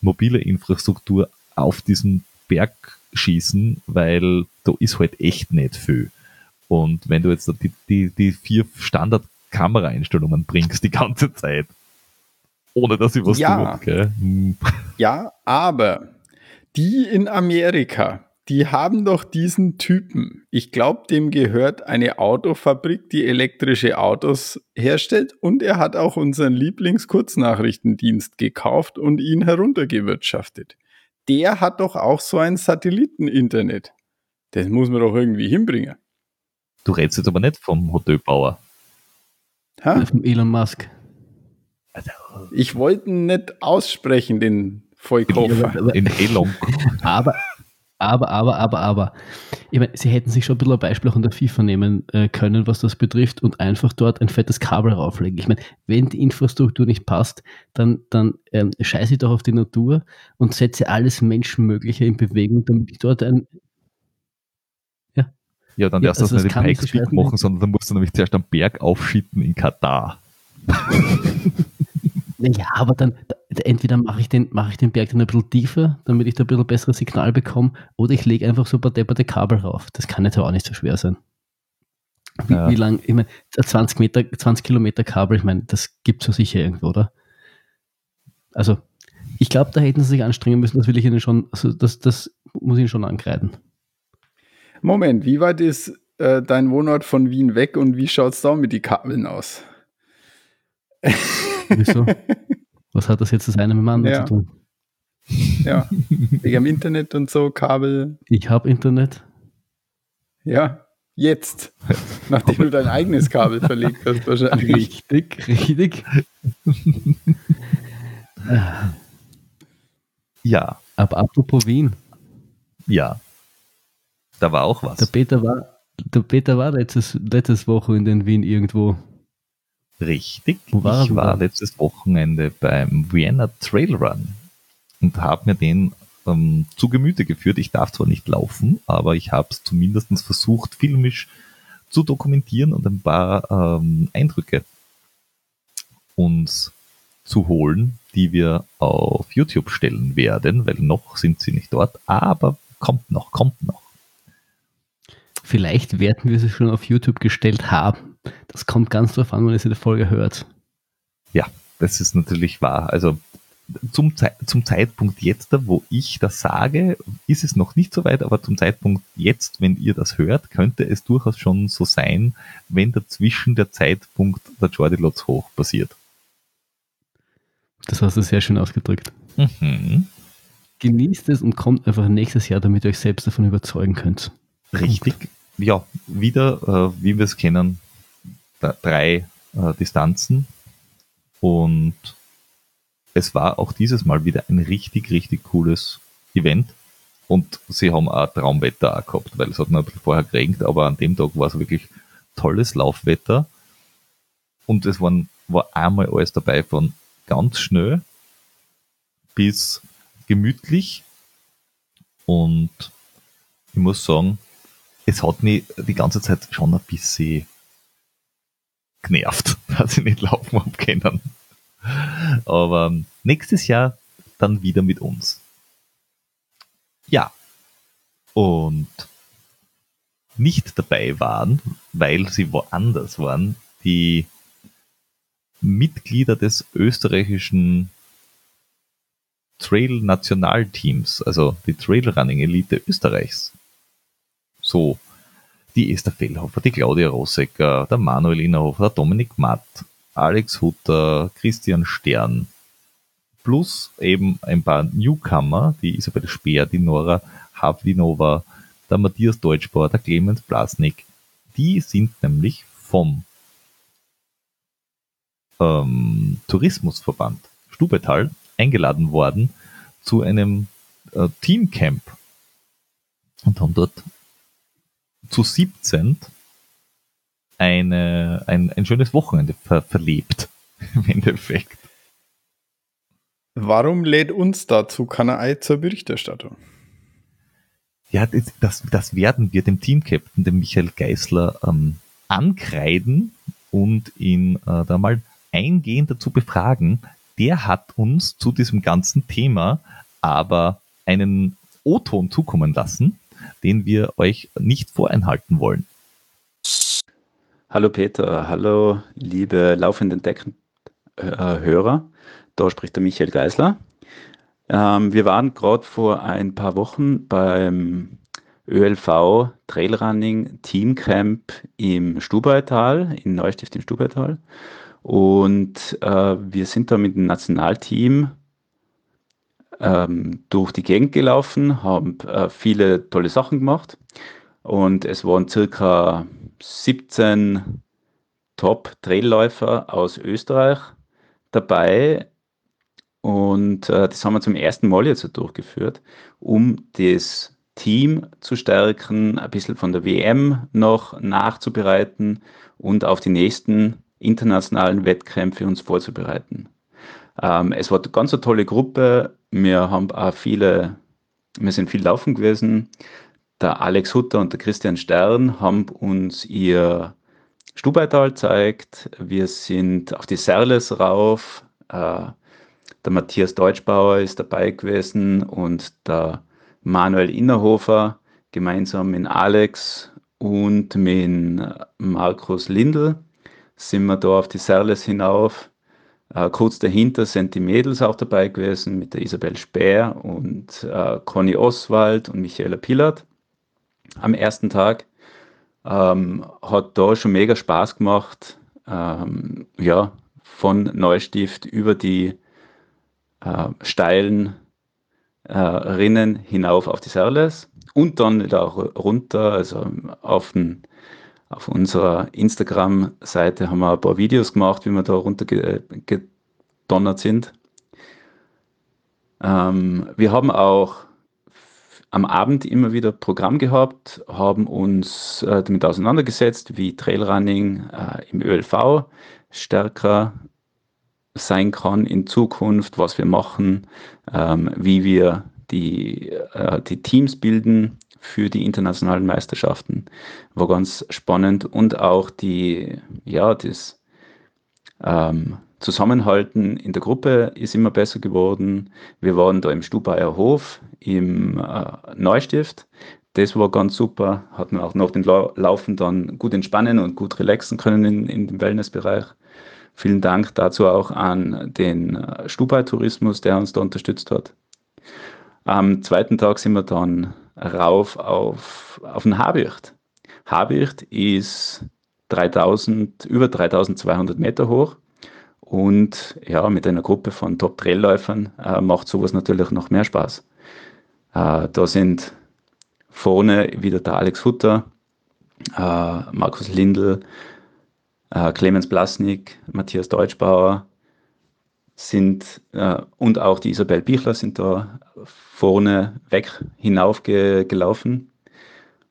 mobile Infrastruktur auf diesen Berg schießen, weil da ist halt echt nicht viel. Und wenn du jetzt die, die, die vier Standard-Kameraeinstellungen bringst die ganze Zeit, ohne dass sie was ja. tut? Hm. Ja, aber die in Amerika, die haben doch diesen Typen. Ich glaube, dem gehört eine Autofabrik, die elektrische Autos herstellt. Und er hat auch unseren Lieblingskurznachrichtendienst gekauft und ihn heruntergewirtschaftet. Der hat doch auch so ein Satelliteninternet. Das muss man doch irgendwie hinbringen. Du redest jetzt aber nicht vom Hotelbauer. Ha? Vom Elon Musk. Ich wollte nicht aussprechen, den Vollkoffer. In Elon. Aber, aber, aber, aber, aber. Ich meine, sie hätten sich schon ein bisschen ein Beispiel auch an der FIFA nehmen äh, können, was das betrifft, und einfach dort ein fettes Kabel rauflegen. Ich meine, wenn die Infrastruktur nicht passt, dann, dann ähm, scheiße ich doch auf die Natur und setze alles Menschenmögliche in Bewegung, damit ich dort ein. Ja. Ja, dann darfst ja, also du das nicht in Pikes machen, sondern dann musst du nämlich zuerst am Berg aufschitten in Katar. Ja, aber dann entweder mache ich, den, mache ich den Berg dann ein bisschen tiefer, damit ich da ein bisschen besseres Signal bekomme, oder ich lege einfach so ein paar depperte Kabel rauf. Das kann jetzt auch nicht so schwer sein. Wie, ja. wie lang, ich meine, 20 Meter, 20 Kilometer Kabel, ich meine, das gibt es so sicher irgendwo, oder? Also, ich glaube, da hätten sie sich anstrengen müssen, das will ich ihnen schon, also das, das muss ich ihnen schon ankreiden. Moment, wie weit ist äh, dein Wohnort von Wien weg und wie schaut es da mit den Kabeln aus? Wieso? Was hat das jetzt das eine mit dem anderen ja. zu tun? Ja, wegen dem Internet und so, Kabel. Ich habe Internet. Ja, jetzt. Nachdem du dein eigenes Kabel verlegt hast, wahrscheinlich. Richtig, richtig. ja. Aber apropos Wien. Ja. Da war auch was. Der Peter war, der Peter war letztes, letztes Woche in den Wien irgendwo. Richtig. War ich war letztes Wochenende beim Vienna Trail Run und habe mir den ähm, zu Gemüte geführt. Ich darf zwar nicht laufen, aber ich habe es zumindest versucht, filmisch zu dokumentieren und ein paar ähm, Eindrücke uns zu holen, die wir auf YouTube stellen werden, weil noch sind sie nicht dort, aber kommt noch, kommt noch. Vielleicht werden wir sie schon auf YouTube gestellt haben. Das kommt ganz drauf an, wenn ihr die Folge hört. Ja, das ist natürlich wahr. Also zum, Ze zum Zeitpunkt jetzt, wo ich das sage, ist es noch nicht so weit, aber zum Zeitpunkt jetzt, wenn ihr das hört, könnte es durchaus schon so sein, wenn dazwischen der Zeitpunkt der Jordi Lotz hoch passiert. Das hast du sehr schön ausgedrückt. Mhm. Genießt es und kommt einfach nächstes Jahr, damit ihr euch selbst davon überzeugen könnt. Richtig. Ja, wieder, äh, wie wir es kennen, drei äh, Distanzen und es war auch dieses Mal wieder ein richtig, richtig cooles Event. Und sie haben auch Traumwetter auch gehabt, weil es hat bisschen vorher geregnet, aber an dem Tag war es wirklich tolles Laufwetter. Und es waren, war einmal alles dabei von ganz schnell bis gemütlich. Und ich muss sagen, es hat mich die ganze Zeit schon ein bisschen genervt, dass ich nicht laufen habe können. Aber nächstes Jahr dann wieder mit uns. Ja. Und nicht dabei waren, weil sie woanders waren, die Mitglieder des österreichischen Trail-Nationalteams, also die Trailrunning-Elite Österreichs. So, die Esther Fellhofer, die Claudia Rossecker, der Manuel Innerhofer, der Dominik Matt, Alex Hutter, Christian Stern, plus eben ein paar Newcomer, die Isabel Speer, die Nora Havlinova, der Matthias Deutschbauer, der Clemens Blasnik, die sind nämlich vom ähm, Tourismusverband Stubetal eingeladen worden zu einem äh, Teamcamp und haben dort zu 17 eine, ein, ein schönes Wochenende ver verlebt, im Endeffekt. Warum lädt uns dazu Kanai zur Berichterstattung? Ja, das, das, das werden wir dem Teamcaptain, dem Michael Geisler, ähm, ankreiden und ihn äh, da mal eingehend dazu befragen. Der hat uns zu diesem ganzen Thema aber einen O-Ton zukommen lassen, den wir euch nicht vorenthalten wollen. Hallo Peter, hallo liebe laufenden Decken-Hörer. Da spricht der Michael Geisler. Ähm, wir waren gerade vor ein paar Wochen beim ÖLV Trailrunning Teamcamp im Stubaital, in Neustift im Stubaital. Und äh, wir sind da mit dem Nationalteam ähm, durch die Gegend gelaufen, haben äh, viele tolle Sachen gemacht. Und es waren circa 17 Top-Trailläufer aus Österreich dabei. Und äh, das haben wir zum ersten Mal jetzt durchgeführt, um das Team zu stärken, ein bisschen von der WM noch nachzubereiten und auf die nächsten internationalen Wettkämpfe uns vorzubereiten. Ähm, es war eine ganz eine tolle Gruppe. Wir haben auch viele, wir sind viel laufen gewesen. Der Alex Hutter und der Christian Stern haben uns ihr Stubaital gezeigt. Wir sind auf die Serles rauf. Äh, der Matthias Deutschbauer ist dabei gewesen und der Manuel Innerhofer gemeinsam mit Alex und mit Markus Lindl sind wir da auf die Serles hinauf. Äh, kurz dahinter sind die Mädels auch dabei gewesen mit der Isabel Speer und äh, Conny Oswald und Michaela Pillard am ersten Tag. Ähm, hat da schon mega Spaß gemacht. Ähm, ja, von Neustift über die äh, steilen äh, Rinnen hinauf auf die Serles und dann wieder auch runter, also auf den auf unserer Instagram-Seite haben wir ein paar Videos gemacht, wie wir da runtergedonnert sind. Ähm, wir haben auch am Abend immer wieder Programm gehabt, haben uns äh, damit auseinandergesetzt, wie Trailrunning äh, im ÖLV stärker sein kann in Zukunft, was wir machen, ähm, wie wir die, äh, die Teams bilden, für die internationalen Meisterschaften. War ganz spannend und auch die, ja, das ähm, Zusammenhalten in der Gruppe ist immer besser geworden. Wir waren da im Stubaier Hof im äh, Neustift. Das war ganz super. Hatten auch noch den Laufen dann gut entspannen und gut relaxen können in, in dem Wellnessbereich. Vielen Dank dazu auch an den äh, Stubai-Tourismus, der uns da unterstützt hat. Am zweiten Tag sind wir dann rauf auf, auf den Habicht. Habicht ist 3000, über 3200 Meter hoch und ja, mit einer Gruppe von Top-Trailläufern äh, macht sowas natürlich noch mehr Spaß. Äh, da sind vorne wieder der Alex Hutter, äh, Markus Lindl, äh, Clemens Blasnik, Matthias Deutschbauer, sind äh, und auch die Isabel Bichler sind da vorne weg hinaufgelaufen.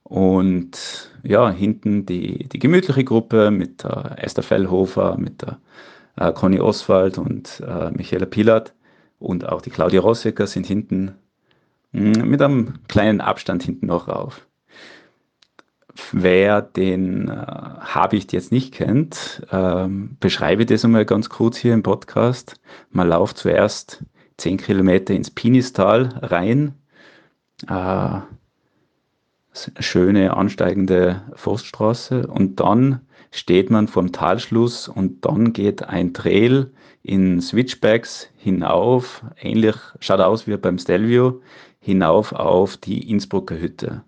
Und ja, hinten die, die gemütliche Gruppe mit äh, Esther Fellhofer, mit der äh, Conny Oswald und äh, Michaela Pilat und auch die Claudia Rossecker sind hinten mh, hm, mit einem kleinen Abstand hinten noch rauf. Wer den äh, Habicht jetzt nicht kennt, ähm, beschreibe das einmal ganz kurz hier im Podcast. Man läuft zuerst 10 Kilometer ins Pinistal rein. Äh, schöne ansteigende Forststraße und dann steht man vorm Talschluss und dann geht ein Trail in Switchbacks hinauf, ähnlich, schaut aus wie beim Stelvio, hinauf auf die Innsbrucker Hütte.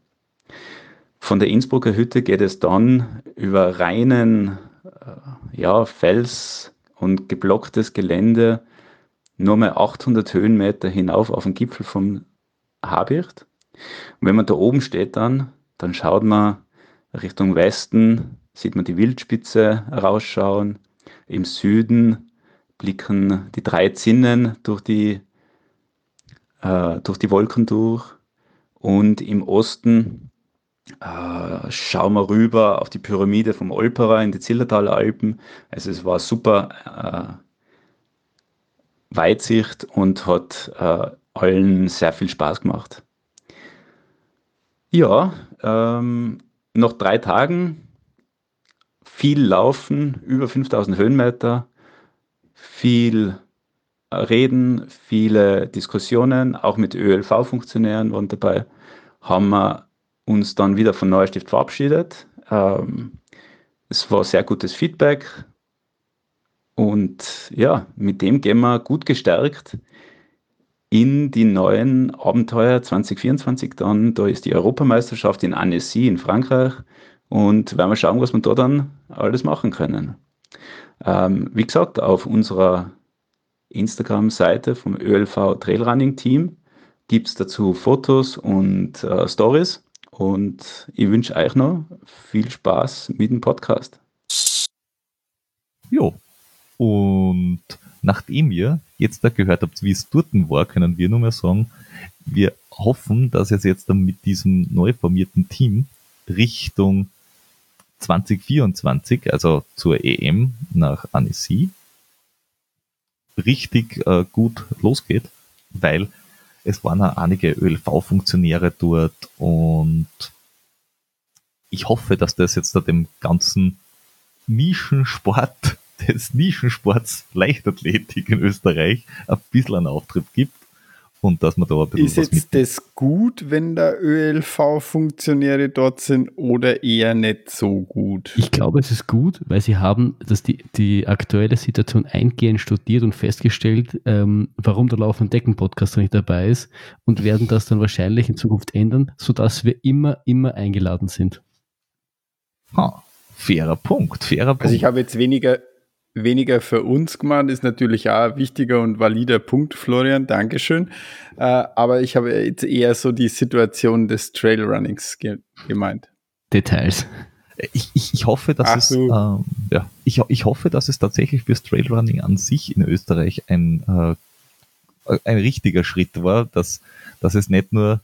Von der Innsbrucker Hütte geht es dann über reinen äh, ja, Fels und geblocktes Gelände nur mal 800 Höhenmeter hinauf auf den Gipfel vom Habicht. Und wenn man da oben steht dann, dann schaut man Richtung Westen, sieht man die Wildspitze rausschauen. Im Süden blicken die drei Zinnen durch die, äh, durch die Wolken durch. Und im Osten äh, schauen wir rüber auf die Pyramide vom Olperer in die Zillertaler Alpen. Also es war super äh, Weitsicht und hat äh, allen sehr viel Spaß gemacht. Ja, ähm, noch drei Tagen, viel Laufen, über 5000 Höhenmeter, viel Reden, viele Diskussionen, auch mit ÖLV-Funktionären waren dabei, haben wir uns dann wieder von Neustift verabschiedet. Ähm, es war sehr gutes Feedback und ja, mit dem gehen wir gut gestärkt in die neuen Abenteuer 2024 dann. Da ist die Europameisterschaft in Annecy in Frankreich und werden wir schauen, was wir da dann alles machen können. Ähm, wie gesagt, auf unserer Instagram-Seite vom ÖLV Trailrunning Team gibt es dazu Fotos und äh, Stories. Und ich wünsche euch noch viel Spaß mit dem Podcast. Jo. Und nachdem ihr jetzt da gehört habt, wie es dort war, können wir nur mehr sagen, wir hoffen, dass es jetzt dann mit diesem neu formierten Team Richtung 2024, also zur EM nach Annecy, richtig äh, gut losgeht, weil es waren auch einige ÖLV-Funktionäre dort und ich hoffe, dass das jetzt da dem ganzen Nischensport des Nischensports Leichtathletik in Österreich ein bisschen einen Auftritt gibt und dass man da ein bisschen Ist was jetzt das gut, wenn da ÖLV-Funktionäre dort sind oder eher nicht so gut? Ich glaube, es ist gut, weil sie haben dass die, die aktuelle Situation eingehend studiert und festgestellt, ähm, warum der Lauf- und Decken-Podcast nicht dabei ist und werden das dann wahrscheinlich in Zukunft ändern, sodass wir immer, immer eingeladen sind. Ha, fairer Punkt, fairer Punkt. Also ich habe jetzt weniger weniger für uns gemacht, ist natürlich auch ein wichtiger und valider Punkt, Florian, Dankeschön. Äh, aber ich habe jetzt eher so die Situation des Trailrunnings ge gemeint. Details. Ich, ich, ich hoffe, dass Ach es ähm, ja, ich, ich hoffe, dass es tatsächlich fürs Trailrunning an sich in Österreich ein, äh, ein richtiger Schritt war, dass, dass es nicht nur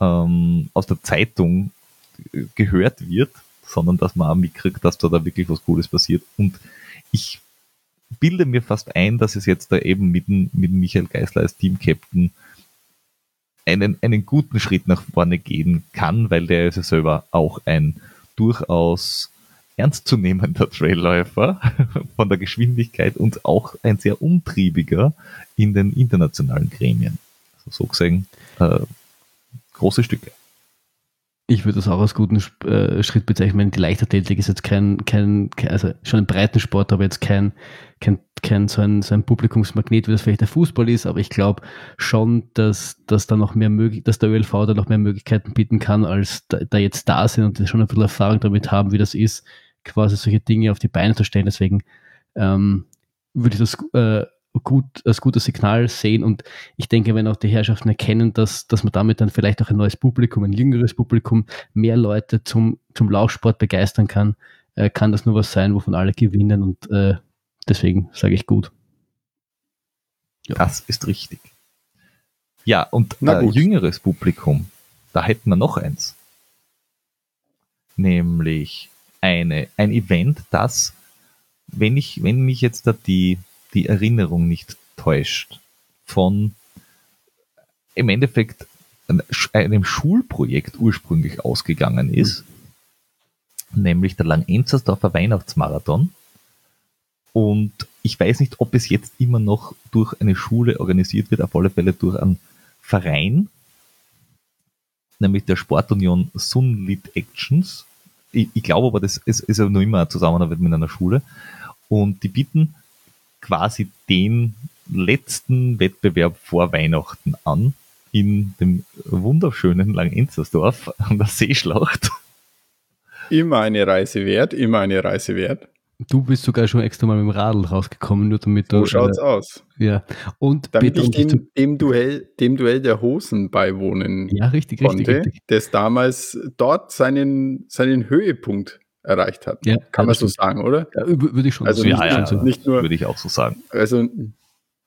ähm, aus der Zeitung gehört wird, sondern dass man auch mitkriegt, dass da, da wirklich was Cooles passiert. Und ich bilde mir fast ein, dass es jetzt da eben mit, mit Michael Geisler als Team-Captain einen, einen guten Schritt nach vorne gehen kann, weil der ist ja selber auch ein durchaus ernstzunehmender Trailläufer von der Geschwindigkeit und auch ein sehr umtriebiger in den internationalen Gremien. Also so gesehen, äh, große Stücke. Ich würde das auch als guten äh, Schritt bezeichnen. Die Leichtathletik ist jetzt kein, kein, kein, also schon ein breiten Sport, aber jetzt kein, kein, kein so, ein, so ein Publikumsmagnet, wie das vielleicht der Fußball ist. Aber ich glaube schon, dass, dass da noch mehr möglich, dass der ÖLV da noch mehr Möglichkeiten bieten kann, als da, da jetzt da sind und schon ein bisschen Erfahrung damit haben, wie das ist, quasi solche Dinge auf die Beine zu stellen. Deswegen ähm, würde ich das äh, gut, als gutes Signal sehen. Und ich denke, wenn auch die Herrschaften erkennen, dass, dass man damit dann vielleicht auch ein neues Publikum, ein jüngeres Publikum, mehr Leute zum, zum Laufsport begeistern kann, äh, kann das nur was sein, wovon alle gewinnen. Und äh, deswegen sage ich gut. Ja. Das ist richtig. Ja, und äh, jüngeres Publikum, da hätten wir noch eins. Nämlich eine, ein Event, das, wenn ich, wenn mich jetzt da die die Erinnerung nicht täuscht, von im Endeffekt einem Schulprojekt ursprünglich ausgegangen ist, mhm. nämlich der Langenzersdorfer Weihnachtsmarathon. Und ich weiß nicht, ob es jetzt immer noch durch eine Schule organisiert wird, auf alle Fälle durch einen Verein, nämlich der Sportunion Sunlit Actions. Ich, ich glaube aber, das ist, ist ja noch immer eine Zusammenarbeit mit einer Schule. Und die bieten quasi den letzten Wettbewerb vor Weihnachten an in dem wunderschönen Langenzersdorf an der Seeschlacht. Immer eine Reise wert, immer eine Reise wert. Du bist sogar schon extra mal mit dem Radl rausgekommen, nur damit du. So schaut's äh, aus. Ja. Und Damit ich dem, dem, Duell, dem Duell der Hosen beiwohnen ja, richtig, richtig, konnte, richtig. das damals dort seinen, seinen Höhepunkt erreicht hat. Ja, Kann man das so sagen, oder? Ja, würde ich schon Also sagen. nicht, ja, nur, ja. nicht nur Würde ich auch so sagen. also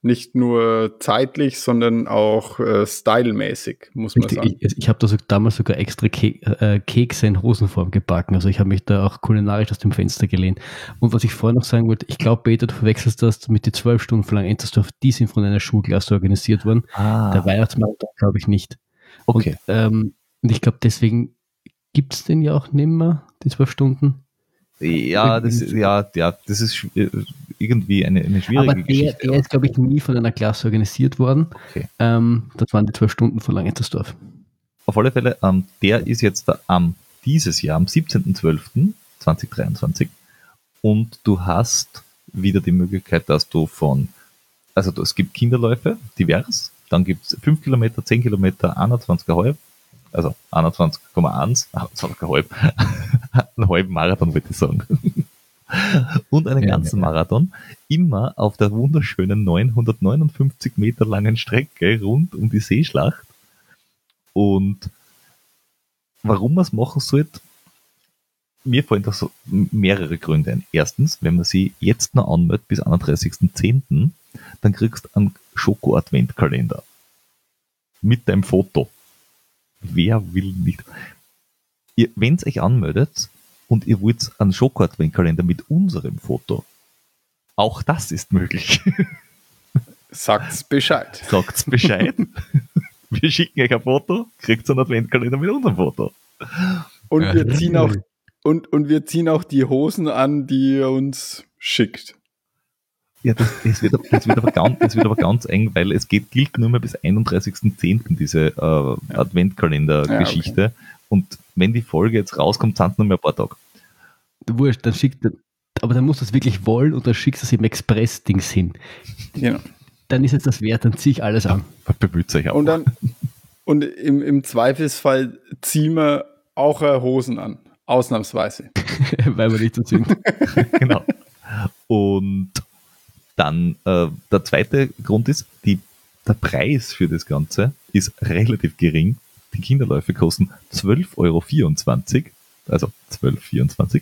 nicht nur zeitlich, sondern auch äh, stylmäßig, muss man sagen. ich, ich habe da so, damals sogar extra Ke äh, Kekse in Hosenform gebacken. Also ich habe mich da auch kulinarisch aus dem Fenster gelehnt. Und was ich vorher noch sagen wollte, ich glaube, Peter, du verwechselst das mit die zwölf Stunden von Entersdorf. Die sind von einer Schulklasse organisiert worden. Der Ah, Weihnachtsmarkt glaube ich nicht. okay. Und, ähm, und ich glaube, deswegen gibt es den ja auch nimmer, die zwölf Stunden. Ja, das, ja, ja, das ist irgendwie eine, eine schwierige Aber der, Geschichte. der ist, glaube ich, nie von einer Klasse organisiert worden. Okay. Ähm, das waren die zwölf Stunden von Langentersdorf. Auf alle Fälle, ähm, der ist jetzt am dieses Jahr, am 17.12.2023 und du hast wieder die Möglichkeit, dass du von, also es gibt Kinderläufe, divers, dann gibt es 5 Kilometer, 10 Kilometer, 21,5, also 21,1, 21,5, einen halben Marathon würde ich sagen. Und einen Ja, ganzen ja. Marathon, immer auf der wunderschönen 959 Meter langen Strecke rund um die Seeschlacht. Und warum man es machen sollte, mir fallen da so mehrere Gründe ein. Erstens, wenn man sie jetzt noch anmeldet bis 31.10., dann kriegst du einen Schoko-Adventkalender. Mit deinem Foto. Wer will nicht? Ihr, wenn ihr euch anmeldet und ihr wollt einen Schoko-Adventkalender mit unserem Foto, auch das ist möglich. Sagt's Bescheid. Sagt's Bescheid. Wir schicken euch ein Foto, kriegt einen Adventkalender mit unserem Foto. Und wir ziehen auch und, und wir ziehen auch die Hosen an, die ihr uns schickt. Ja, das, das, wird, das, wird aber ganz, das wird aber ganz eng, weil es geht, gilt nur mehr bis 31.10. diese äh, Adventkalender-Geschichte. Und wenn die Folge jetzt rauskommt, sind nur mehr ein paar Tage. Wurscht, dann schickt, aber dann musst du es wirklich wollen und dann schickst du es im Express-Dings hin. Genau. Dann ist es das wert, dann ziehe ich alles an. Bemüht euch auch. Und dann und im, im Zweifelsfall ziehen wir auch äh, Hosen an. Ausnahmsweise. weil wir nicht so sind. genau. Und dann äh, der zweite Grund ist, die, der Preis für das Ganze ist relativ gering. Die Kinderläufe kosten 12,24 Euro, also 12,24.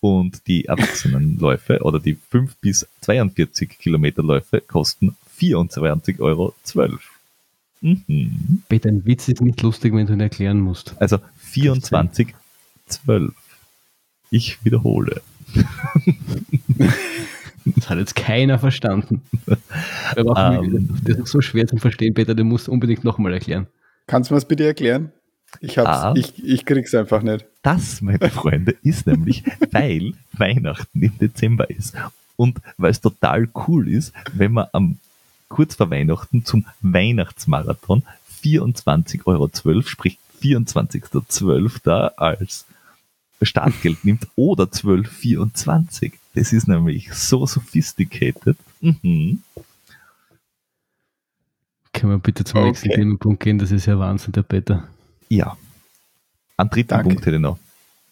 Und die Erwachsenenläufe oder die 5 bis 42 Kilometer Läufe kosten 24,12 Euro. Mhm. Peter, ein Witz ist nicht lustig, wenn du ihn erklären musst. Also 24,12. Ich wiederhole. Das hat jetzt keiner verstanden. Auch Ähm. das ist so schwer zu verstehen, Peter, du musst unbedingt nochmal erklären. Kannst du mir das bitte erklären? Ich, hab's, Ah. ich, ich krieg's einfach nicht. Das, meine Freunde, ist nämlich, weil Weihnachten im Dezember ist und weil es total cool ist, wenn man am kurz vor Weihnachten zum Weihnachtsmarathon 24,12 Euro, sprich 24.12. da als Startgeld nimmt oder 12,24. Das ist nämlich so sophisticated. Mhm. Können wir bitte zum Okay. nächsten Themenpunkt gehen? Das ist ja Wahnsinn, der Peter. Ja. Ein dritten Danke. Punkt hätte ich noch.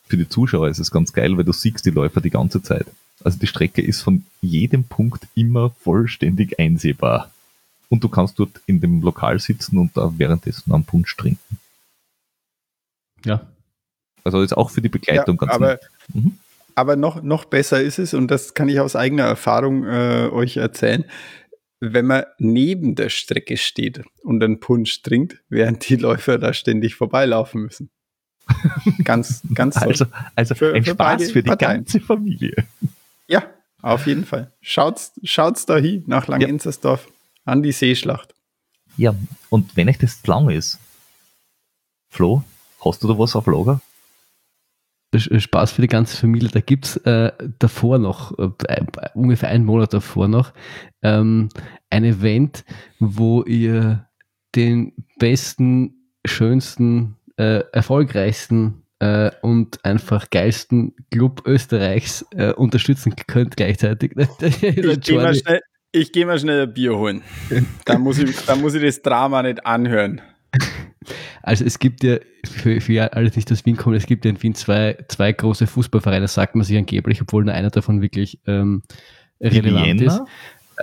Für die Zuschauer ist es ganz geil, weil du siehst die Läufer die ganze Zeit. Also die Strecke ist von jedem Punkt immer vollständig einsehbar. Und du kannst dort in dem Lokal sitzen und da währenddessen einen Punsch trinken. Ja. Also ist auch für die Begleitung Ja, ganz aber nett. Mhm. Aber noch, noch besser ist es, und das kann ich aus eigener Erfahrung äh, euch erzählen, wenn man neben der Strecke steht und einen Punsch trinkt, während die Läufer da ständig vorbeilaufen müssen. Ganz, ganz toll. Also, also Für- ein für Spaß für die Parteien. ganze Familie. Ja, auf jeden Fall. Schaut's, schaut's da hin, nach Langenzersdorf, an die Seeschlacht. Ja, und wenn euch das zu lang ist, Flo, hast du da was auf Lager? Spaß für die ganze Familie. Da gibt's äh, davor noch, äh, ungefähr einen Monat davor noch, ähm, ein Event, wo ihr den besten, schönsten, äh, erfolgreichsten äh, und einfach geilsten Club Österreichs äh, unterstützen könnt gleichzeitig. ich gehe mal, schnell, geh mal schnell ein Bier holen. da, muss ich, da muss ich das Drama nicht anhören. Also es gibt ja, für, für alle, die nicht aus Wien kommen, es gibt ja in Wien zwei, zwei große Fußballvereine, sagt man sich angeblich, obwohl nur einer davon wirklich ähm, relevant Vienna ist.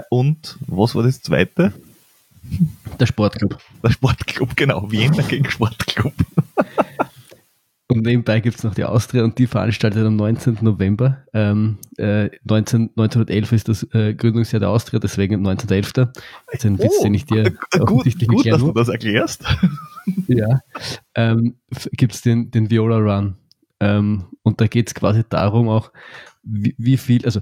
Und was war das zweite? Der Sportclub. Der Sportclub, genau. Vienna gegen Sportclub. Und nebenbei gibt es noch die Austria und die veranstaltet am 19. November. Ähm, äh, 19, 1911 ist das äh, Gründungsjahr der Austria, deswegen 1911. Jetzt ein Witz, oh, den ich dir gut, gut dass du das erklärst. Ja. Ähm, gibt es den, den Viola Run. Ähm, und da geht es quasi darum auch, wie, wie, viel, also,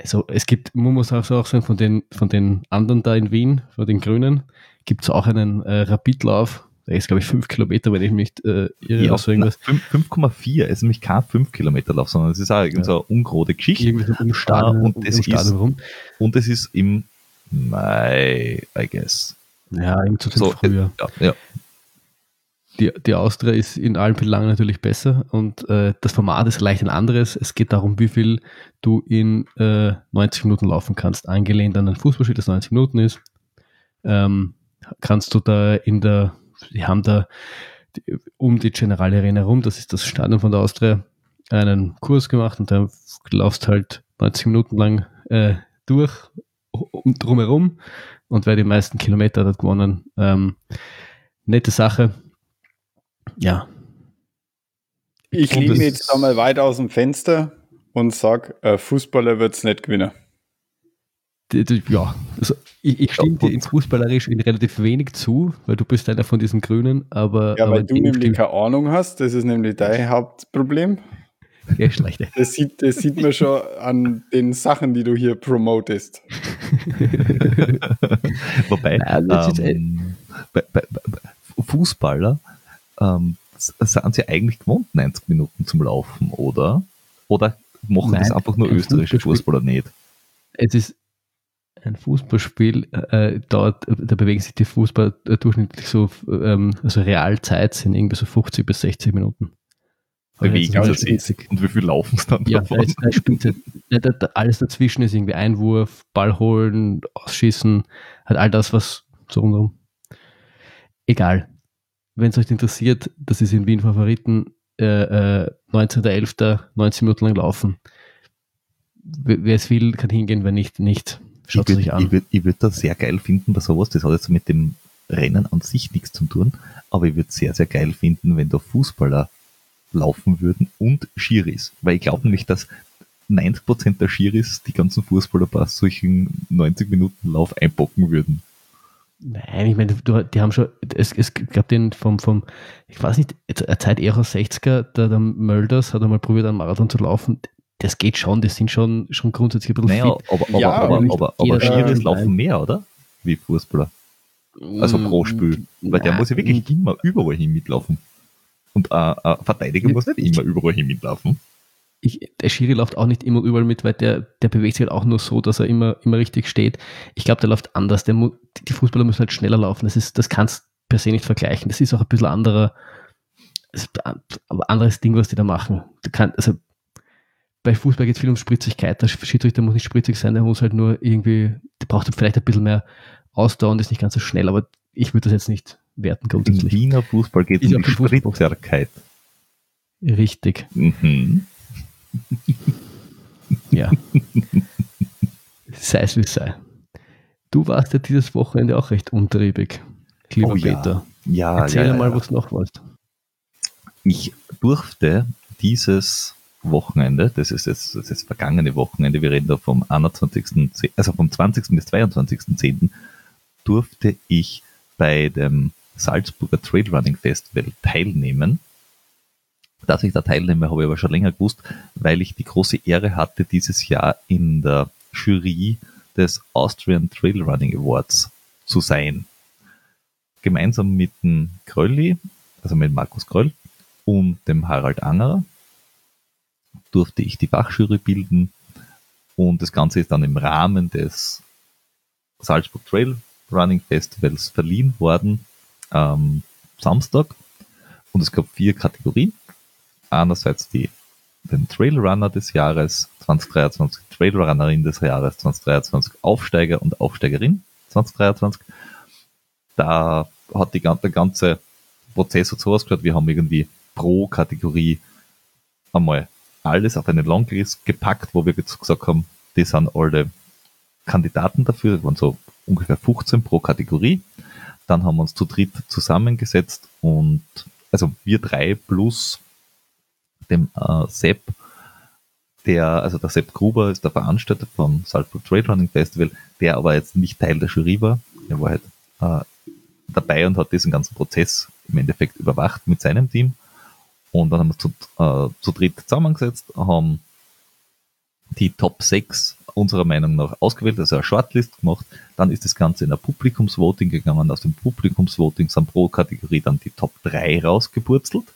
also es gibt, man muss auch sagen, von den, von den anderen da in Wien, von den Grünen, gibt es auch einen äh, Rapidlauf, der ist, glaube ich, 5 Kilometer, wenn ich mich äh, irre. Ja, 5,4. Es ist nämlich kein 5 Kilometer Lauf, sondern es ist auch ja. so eine ungerade Geschichte. Irgendwie so um Stadion, und, es ist, rum. und es ist im Mai, I guess. Ja, im zu so, früher. Ja, ja. Die, die Austria ist in allen Belangen natürlich besser und äh, das Format ist leicht ein anderes. Es geht darum, wie viel du in äh, 90 Minuten laufen kannst, angelehnt an ein Fußballspiel, das 90 Minuten ist. Ähm, kannst du da in der die haben da um die Generale Arena rum, das ist das Stadion von der Austria, einen Kurs gemacht und da laufst halt 90 Minuten lang äh, durch und drumherum und wer die meisten Kilometer hat gewonnen. Ähm, nette Sache. Ja. Ich mich jetzt einmal weit aus dem Fenster und sage, Fußballer wird es nicht gewinnen ja, also ich, ich stimme dir in fußballerisch in relativ wenig zu, weil du bist einer von diesen Grünen, aber. Ja, weil aber du nämlich keine Ahnung hast, das ist nämlich dein Hauptproblem. Ja, schlechte. Das sieht, das sieht man schon an den Sachen, die du hier promotest. Wobei, ähm, bei, bei, bei Fußballer ähm, sind sie eigentlich gewohnt, 90 Minuten zum Laufen, oder? Oder machen Nein, das einfach nur österreichische Fußballer nicht? Es ist ein Fußballspiel äh, dort, da bewegen sich die Fußballer durchschnittlich so, ähm, also Realzeit sind irgendwie so 50 bis 60 Minuten. Bewegen sie sich. Und wie viel laufen es dann ja, davon? Da ist, da da, da, alles dazwischen ist irgendwie Einwurf, Ball holen, Ausschießen, halt all das, was so rundherum. Egal. Wenn es euch interessiert, das ist in Wien Favoriten, äh, äh, 19.11. 90 Minuten lang laufen. Wer es will, kann hingehen, wenn nicht, nicht. Schaut ich würde würd, ich würd das sehr geil finden bei sowas. Das hat jetzt mit dem Rennen an sich nichts zu tun, aber ich würde sehr, sehr geil finden, wenn da Fußballer laufen würden und Schiris. Weil ich glaube nämlich, dass 90% der Schiris die ganzen Fußballer bei solchen 90 Minuten Lauf einbocken würden. Nein, ich meine, die haben schon, es, es gab den vom, vom, ich weiß nicht, eine Zeit eher aus 60er, der, der Mölders hat einmal probiert, einen Marathon zu laufen das geht schon, das sind schon, schon grundsätzlich ein bisschen naja, fit. Aber, aber, ja, aber, aber, aber, aber Schiris laufen mehr, oder? Wie Fußballer. Also pro mm, Spiel. Weil der muss ja wirklich immer überall hin mitlaufen. Und ein äh, äh, Verteidiger muss nicht immer überall hin mitlaufen. Ich, der Schiri läuft auch nicht immer überall mit, weil der, der bewegt sich halt auch nur so, dass er immer, immer richtig steht. Ich glaube, der läuft anders. Der, die Fußballer müssen halt schneller laufen. Das, ist, das kannst du per se nicht vergleichen. Das ist auch ein bisschen anderer, ein anderes Ding, was die da machen. Kann, also bei Fußball geht es viel um Spritzigkeit. Der Schiedsrichter muss nicht spritzig sein, der muss halt nur irgendwie, der braucht vielleicht ein bisschen mehr Ausdauer und ist nicht ganz so schnell, aber ich würde das jetzt nicht werten grundsätzlich. Im Wiener Fußball geht es um die Spritzigkeit. Richtig. Mhm. Ja. sei es wie sei. Du warst ja dieses Wochenende auch recht untriebig, lieber oh, Peter. Ja, Erzähl ja, mal, ja. was noch warst. Ich durfte dieses Wochenende, das ist jetzt das ist vergangene Wochenende, wir reden da vom 21., also vom 20. bis 22.10., durfte ich bei dem Salzburger Trailrunning Festival teilnehmen. Dass ich da teilnehme, habe ich aber schon länger gewusst, weil ich die große Ehre hatte, dieses Jahr in der Jury des Austrian Trailrunning Awards zu sein. Gemeinsam mit dem Krölli, also mit Markus Kröll und dem Harald Angerer durfte ich die Fachjury bilden und das Ganze ist dann im Rahmen des Salzburg Trail Running Festivals verliehen worden am Samstag und es gab vier Kategorien. Einerseits die, den Trailrunner des Jahres 2023, Trailrunnerin des Jahres 2023, Aufsteiger und Aufsteigerin 2023. Da hat die, der ganze Prozess so ausgeschaut, wir haben irgendwie pro Kategorie einmal alles auf eine Longlist gepackt, wo wir gesagt haben, die sind alle Kandidaten dafür, das waren so ungefähr 15 pro Kategorie. Dann haben wir uns zu dritt zusammengesetzt und also wir drei plus dem äh, Sepp, der, also der Sepp Gruber ist der Veranstalter vom Salzburg Trade Running Festival, der aber jetzt nicht Teil der Jury war. Er war halt äh, dabei und hat diesen ganzen Prozess im Endeffekt überwacht mit seinem Team. Und dann haben wir zu, äh, zu dritt zusammengesetzt, haben die Top 6 unserer Meinung nach ausgewählt, also eine Shortlist gemacht. Dann ist das Ganze in ein Publikumsvoting gegangen. Aus dem Publikumsvoting sind pro Kategorie dann die Top 3 rausgepurzelt.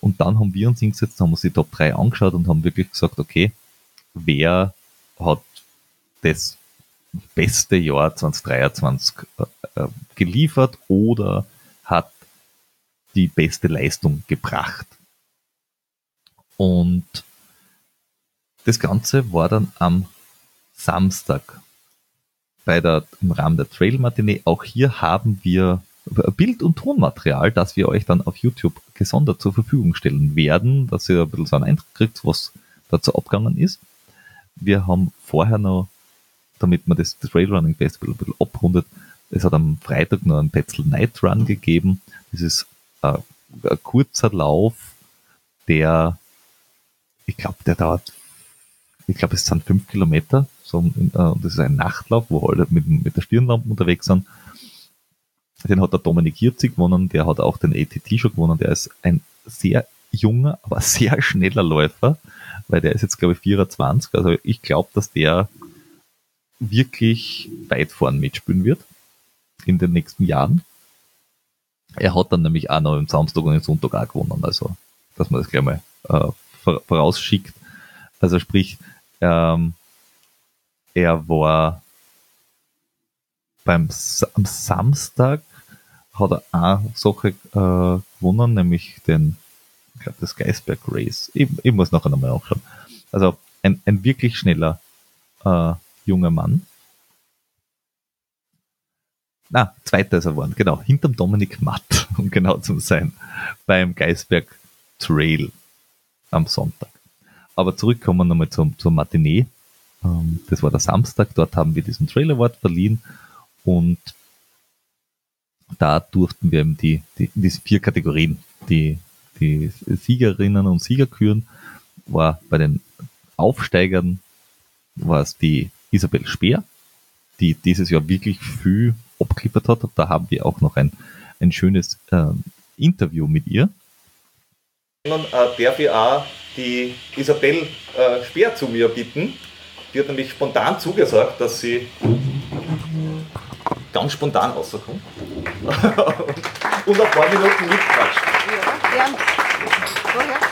Und dann haben wir uns hingesetzt, haben uns die Top 3 angeschaut und haben wirklich gesagt, okay, wer hat das beste Jahr 2023 äh, äh, geliefert oder hat die beste Leistung gebracht. Und das Ganze war dann am Samstag bei der, im Rahmen der Trail Matinee. Auch hier haben wir Bild- und Tonmaterial, das wir euch dann auf YouTube gesondert zur Verfügung stellen werden, dass ihr ein bisschen so einen Eindruck kriegt, was dazu abgegangen ist. Wir haben vorher noch, damit man das, das Railrunning Festival ein bisschen abrundet, es hat am Freitag noch einen Petzl Night Run gegeben. Das ist äh, ein kurzer Lauf, der, ich glaube, der dauert ich glaube, es sind fünf Kilometer. So, äh, das ist ein Nachtlauf, wo alle mit, mit der Stirnlampe unterwegs sind. Den hat der Dominik Hirzig gewonnen, der hat auch den ATT schon gewonnen. Der ist ein sehr junger, aber sehr schneller Läufer, weil der ist jetzt, glaube ich, 24. Also ich glaube, dass der wirklich weit vorn mitspielen wird in den nächsten Jahren. Er hat dann nämlich auch noch am Samstag und am Sonntag auch gewonnen, also dass man das gleich mal äh, vorausschickt. Also sprich, ähm, er war beim am Samstag hat er eine Sache äh, gewonnen, nämlich den, ich glaube, das Geisberg Race. Ich, ich muss nachher nochmal nachschauen. Also ein, ein wirklich schneller äh, junger Mann. Na, zweiter ist er geworden, genau, hinterm Dominik Matt, um genau zu sein, beim Geisberg Trail am Sonntag. Aber zurückkommen nochmal zum, zur Matinee. Ähm, das war der Samstag, dort haben wir diesen Trail Award verliehen und da durften wir eben die, die diese vier Kategorien, die, die Siegerinnen und Sieger küren, war bei den Aufsteigern war es die Isabel Speer, die dieses Jahr wirklich viel abgeliefert hat. Da haben wir auch noch ein, ein schönes äh, Interview mit ihr. Äh, darf ich auch die Isabel äh, Speer zu mir bitten. Die hat nämlich spontan zugesagt, dass sie ganz spontan rauskommt und ein paar Minuten mitquatscht. Ja, gern. Woher?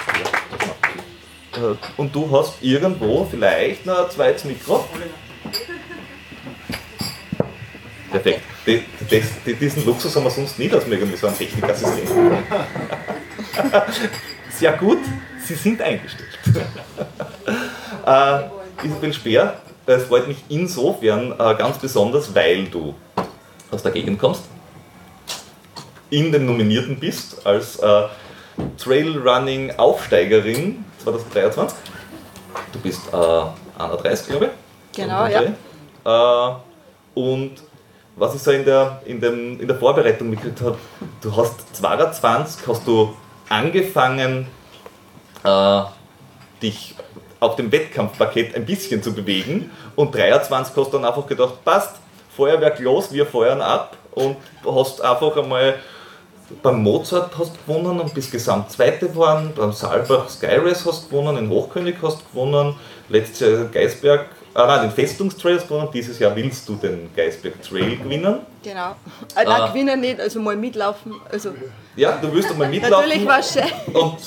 Und du hast irgendwo vielleicht noch ein zweites Mikro? Perfekt. Das, das, diesen Luxus haben wir sonst nie, dass wir irgendwie so einen Technikassistenten Sehr gut, Sie sind eingestellt. äh, Isabel Speer, es freut mich insofern äh, ganz besonders, weil du aus der Gegend kommst, in den Nominierten bist als äh, Trailrunning-Aufsteigerin 2023. Du bist äh, 31, glaube ich. Genau, ja. Äh, und was ich so in der, in, dem, in der Vorbereitung mitgekriegt habe, du hast 22, hast du angefangen, äh, dich auf dem Wettkampfpaket ein bisschen zu bewegen und 23 hast du dann einfach gedacht, passt, Feuerwerk los, wir feuern ab und hast einfach einmal beim Mozart hast gewonnen und bist gesamt Zweite geworden, beim Saalbach Sky Race hast gewonnen, in Hochkönig hast gewonnen, letztes Jahr Geisberg, ah nein, den Festungstrail hast gewonnen, dieses Jahr willst du den Geisberg Trail gewinnen. Genau. Nein, ah. gewinnen nicht, also mal mitlaufen. Also ja, du willst einmal mitlaufen. Natürlich war schön. Und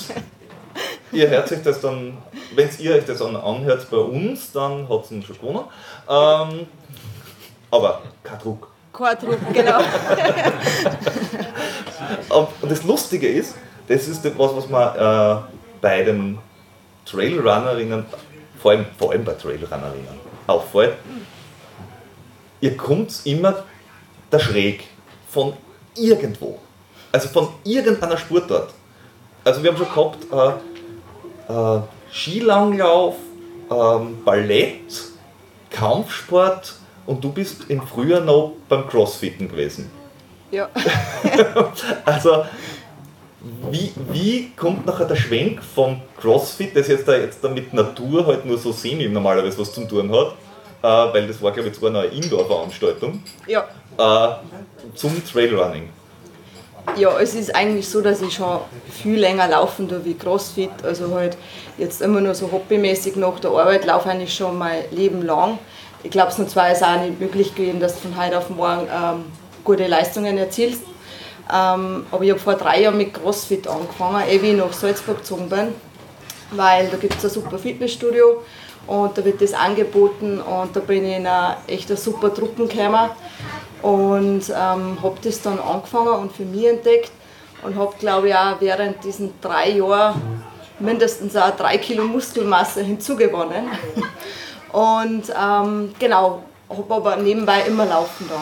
ihr hört euch das dann, wenn ihr euch das anhört bei uns, dann hat es schon gewonnen. Ähm, aber kein Druck. Kein Druck, genau. Und, das Lustige ist, das ist etwas, was man äh, bei den Trailrunnerinnen, vor allem, vor allem bei Trailrunnerinnen, auffällt. Ihr kommt immer da schräg von irgendwo. Also von irgendeiner Sportart. Also wir haben schon gehabt äh, äh, Skilanglauf, ähm, Ballett, Kampfsport und du bist im Frühjahr noch beim Crossfitten gewesen. Ja. Also, wie, wie kommt nachher der Schwenk vom CrossFit, das jetzt da, jetzt da mit Natur halt nur so semi normalerweise was zu tun hat, äh, weil das war glaube ich zwar eine Indoor-Veranstaltung, ja. äh, zum Trailrunning? Ja, es ist eigentlich so, dass ich schon viel länger laufen tue wie Crossfit. Also halt jetzt immer nur so hobbymäßig nach der Arbeit laufe eigentlich schon mein Leben lang. Ich glaube, es nur zwar ist auch nicht möglich gewesen, dass du von heute auf morgen ähm, gute Leistungen erzielst. Ähm, aber ich habe vor drei Jahren mit CrossFit angefangen, ehe ich nach Salzburg gezogen bin, weil da gibt es ein super Fitnessstudio und da wird das angeboten und da bin ich in eine echt eine super Truppen gekommen und ähm, habe das dann angefangen und für mich entdeckt und habe glaube ich auch während diesen drei Jahren mindestens auch drei Kilo Muskelmasse hinzugewonnen und ähm, genau, habe aber nebenbei immer laufen da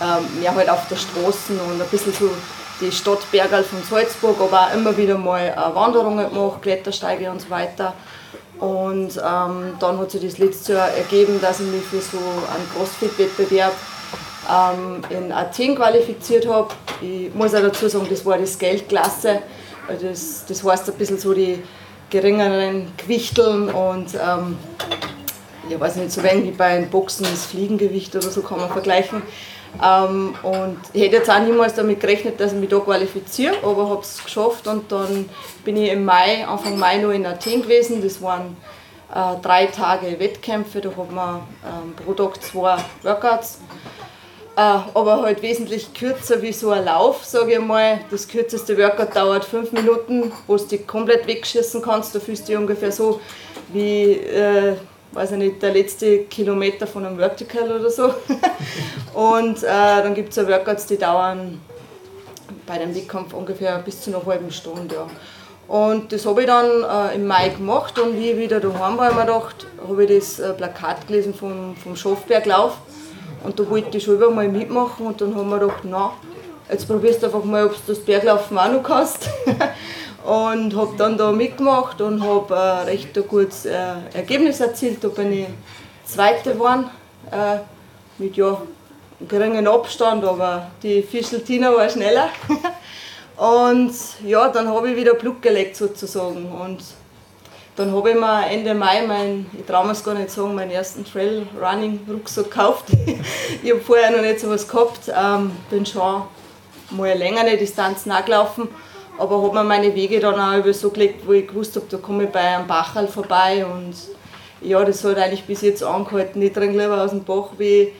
ähm, mehr halt auf der Straße und ein bisschen so die Stadtbergerl von Salzburg, aber auch immer wieder mal äh, Wanderungen gemacht, Klettersteige und so weiter. Und ähm, dann hat sich das letzte Jahr ergeben, dass ich mich für so einen Crossfit-Wettbewerb ähm, in Athen qualifiziert habe. Ich muss auch dazu sagen, das war das Geldklasse. Also das, das heißt ein bisschen so die geringeren Gewichteln und ähm, ich weiß nicht, so wenig wie bei einem Boxen das Fliegengewicht oder so kann man vergleichen. Ähm, und ich hätte jetzt auch niemals damit gerechnet, dass ich mich da qualifiziere, aber habe es geschafft und dann bin ich im Mai, Anfang Mai noch in Athen gewesen. Das waren äh, drei Tage Wettkämpfe, da hat man ähm, pro Tag zwei Workouts. Äh, aber halt wesentlich kürzer wie so ein Lauf, sage ich mal. Das kürzeste Workout dauert fünf Minuten, wo du dich komplett wegschießen kannst. Da fühlst du dich ungefähr so wie äh, weiß ich nicht, der letzte Kilometer von einem Vertical oder so. und äh, dann gibt es ja Workouts, die dauern bei dem Wettkampf ungefähr bis zu einer halben Stunde. Ja. Und das habe ich dann äh, im Mai gemacht und wie ich wieder daheim war, habe ich mir gedacht, habe ich das äh, Plakat gelesen vom, vom Schafberglauf und da wollte ich schon über mal mitmachen und dann haben wir gedacht, na, jetzt probierst du einfach mal, ob du das Berglaufen auch noch kannst. und habe dann da mitgemacht und habe ein recht gutes äh, Ergebnis erzielt. Da bin ich Zweite geworden, äh, mit ja, geringen Abstand, aber die Fischeltina war schneller. und ja, dann habe ich wieder Blut gelegt sozusagen. Und dann habe ich mir Ende Mai mein, ich traue es gar nicht sagen, meinen ersten Trail-Running-Rucksack gekauft. ich habe vorher noch nicht so was gehabt, ähm, bin schon mal längere Distanzen angelaufen aber habe mir meine Wege dann auch über so gelegt, wo ich gewusst habe, da komme ich bei einem Bachal vorbei und ja, das hat eigentlich bis jetzt angehalten. Ich trinke lieber aus dem Bach wie